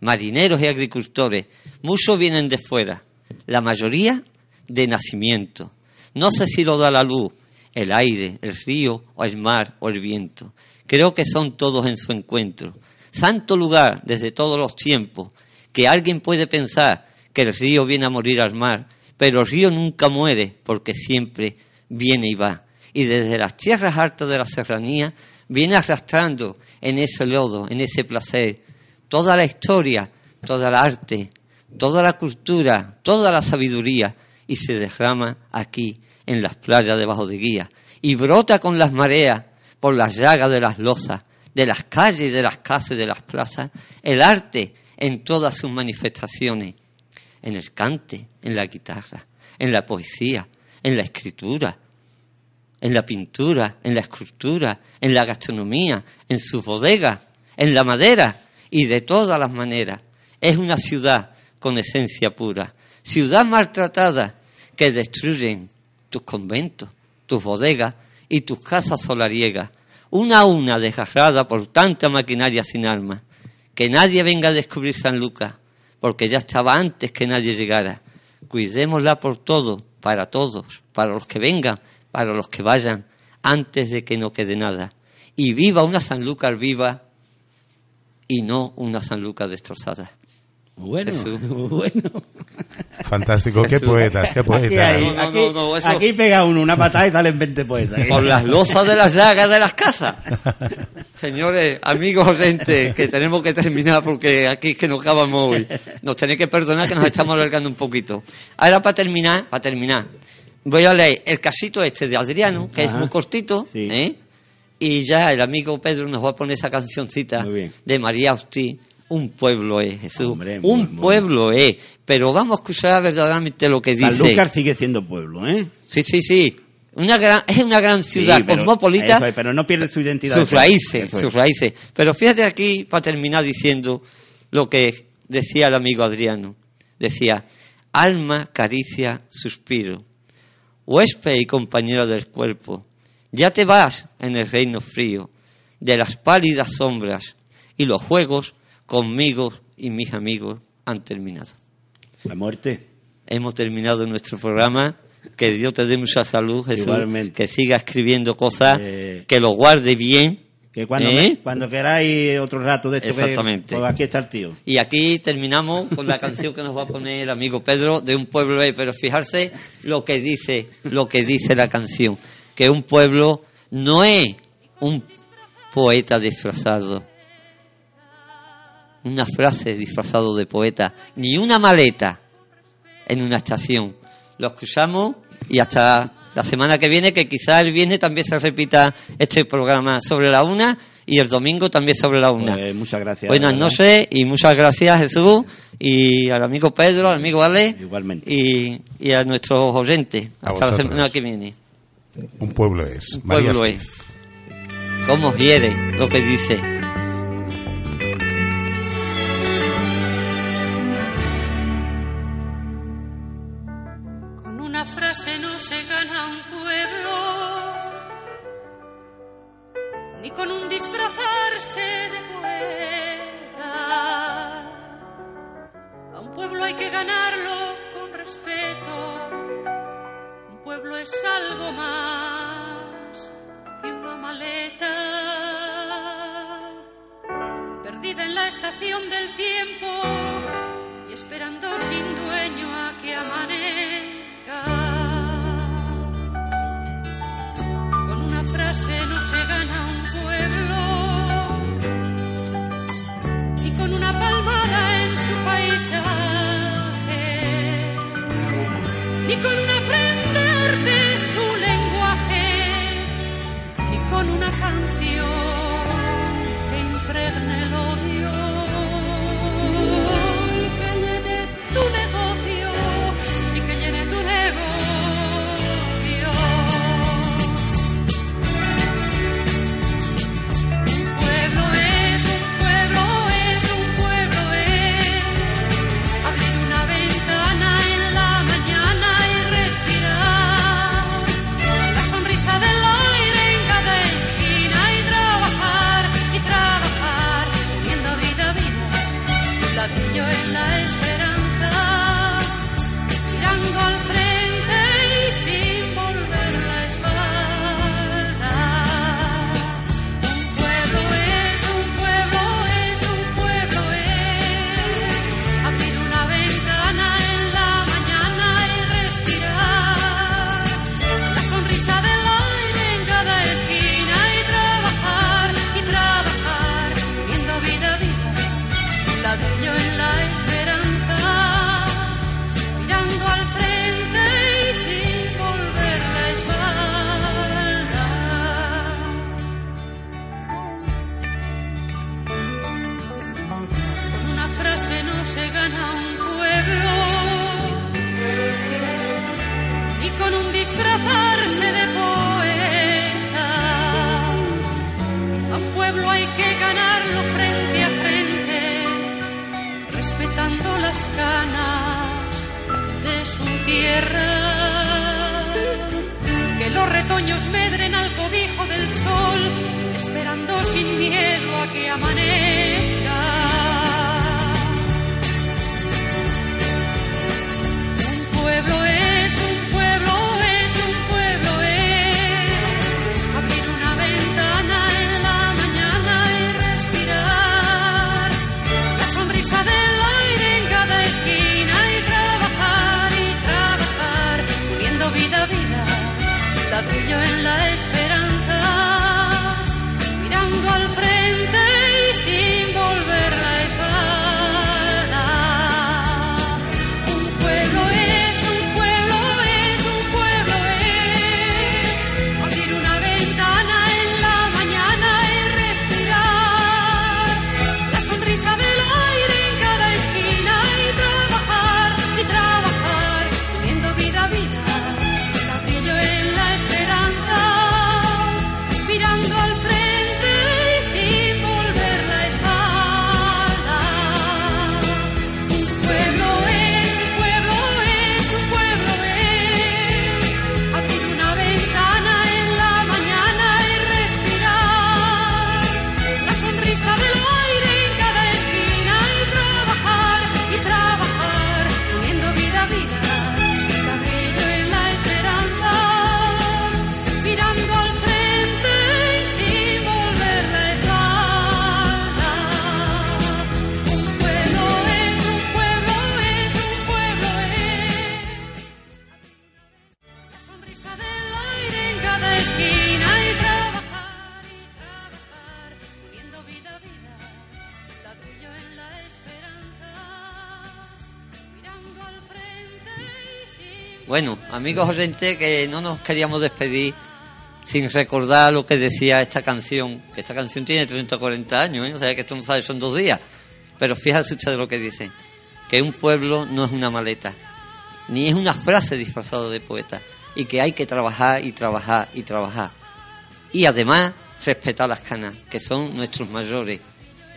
marineros y agricultores, muchos vienen de fuera, la mayoría de nacimiento. No sé si lo da la luz, el aire, el río o el mar o el viento. Creo que son todos en su encuentro. Santo lugar desde todos los tiempos, que alguien puede pensar que el río viene a morir al mar, pero el río nunca muere porque siempre viene y va. Y desde las tierras altas de la serranía viene arrastrando en ese lodo, en ese placer, toda la historia, toda la arte, toda la cultura, toda la sabiduría y se derrama aquí en las playas debajo de guía y brota con las mareas por las llagas de las lozas, de las calles de las casas y de las plazas, el arte en todas sus manifestaciones, en el cante, en la guitarra, en la poesía, en la escritura, en la pintura, en la escultura, en la gastronomía, en su bodega, en la madera y de todas las maneras. Es una ciudad con esencia pura, ciudad maltratada que destruyen tus conventos, tus bodegas y tus casas solariegas, una a una desgarrada por tanta maquinaria sin alma. Que nadie venga a descubrir San Lucas, porque ya estaba antes que nadie llegara. Cuidémosla por todo, para todos, para los que vengan, para los que vayan, antes de que no quede nada. y viva una Sanlúcar viva y no una Sanlúcar destrozada. Bueno, Jesús. bueno. Fantástico, qué Jesús. poetas, qué Aquí, poetas. hay- No, no, aquí, no, no, eso- aquí pega uno una patada y salen 20 poetas. Por las lozas de las llagas de las casas. Señores, amigos oyentes, que tenemos que terminar porque aquí es que nos acabamos hoy. Nos tenéis que perdonar que nos estamos alargando un poquito. Ahora para terminar, para terminar, voy a leer el casito este de Adriano, que es muy cortito, Sí. ¿eh? y ya el amigo Pedro nos va a poner esa cancioncita de María Austí. Un pueblo es, Jesús. Hombre, muy- un muy- pueblo es. Pero vamos a escuchar verdaderamente lo que dice. Sanlúcar sigue siendo pueblo, ¿eh? Sí, sí, sí. Una gran, es una gran ciudad Sí, pero- cosmopolita, es, pero no pierde su identidad. sus raíces, es. sus raíces. Pero fíjate aquí, para terminar diciendo lo que decía el amigo Adriano. Decía, alma, caricia, suspiro, huésped y compañero del cuerpo, ya te vas en el reino frío, de las pálidas sombras, y los juegos conmigo y mis amigos han terminado. La muerte. Hemos terminado nuestro programa. Que Dios te dé mucha salud, Jesús. Igualmente. Que siga escribiendo cosas, Eh, que lo guarde bien. Que cuando, ¿Eh? cuando queráis otro rato de esto, que- Exactamente. pues aquí está el tío. Y aquí terminamos con la canción que nos va a poner el amigo Pedro de un pueblo ahí. Pero fijarse lo que dice, lo que dice la canción. Que un pueblo no es un poeta disfrazado. Una frase disfrazado de poeta. Ni una maleta en una estación. Lo escuchamos y hasta la semana que viene, que quizá el viernes también se repita este programa sobre la una y el domingo también sobre la una. Pues muchas gracias. Buenas noches y muchas gracias Jesús y al amigo Pedro, al amigo Ale Igualmente. y, y a nuestros oyentes. A Hasta la semana que viene. Un pueblo es. Un pueblo es. ¿Cómo hiere lo que dice? Perdida en la estación del tiempo y esperando sin dueño a que amanezca. Con una frase no se gana un pueblo, ni con una palmada en su paisaje, ni con un aprender de su lenguaje, ni con una canción Bueno, amigos oyentes, que no nos queríamos despedir sin recordar lo que decía esta canción, que esta canción tiene 30 o 40 años, ¿eh? o sea que esto no sabe, son dos días. Pero fíjate ustedes lo que dice, que un pueblo no es una maleta, ni es una frase disfrazada de poeta, y que hay que trabajar y trabajar y trabajar. Y además respetar las canas, que son nuestros mayores,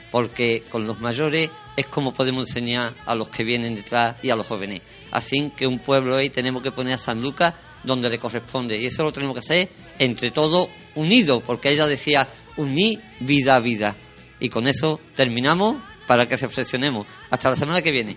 porque con los mayores es como podemos enseñar a los que vienen detrás y a los jóvenes. Así que un pueblo ahí tenemos que poner a San Lucas donde le corresponde. Y eso lo tenemos que hacer entre todos unidos, porque ella decía unir vida a vida. Y con eso terminamos para que reflexionemos. Hasta la semana que viene.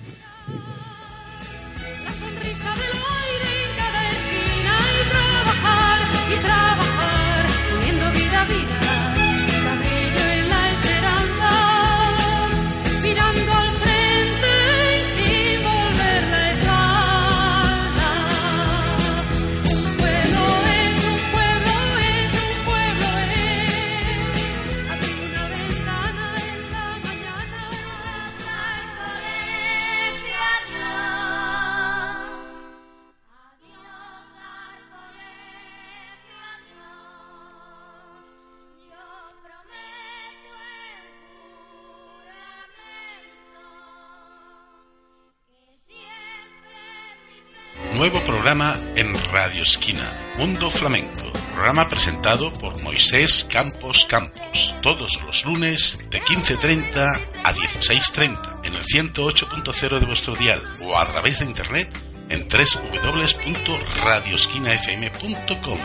Programa en Radio Esquina, Mundo Flamenco. Programa presentado por Moisés Campos Campos. Todos los lunes de 15.30 a 16.30 en el 108.0 de vuestro dial o a través de internet en www.radioesquinafm.com.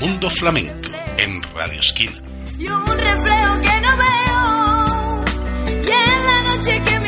Mundo Flamenco en Radio Esquina. y un reflejo que no veo y en la noche que me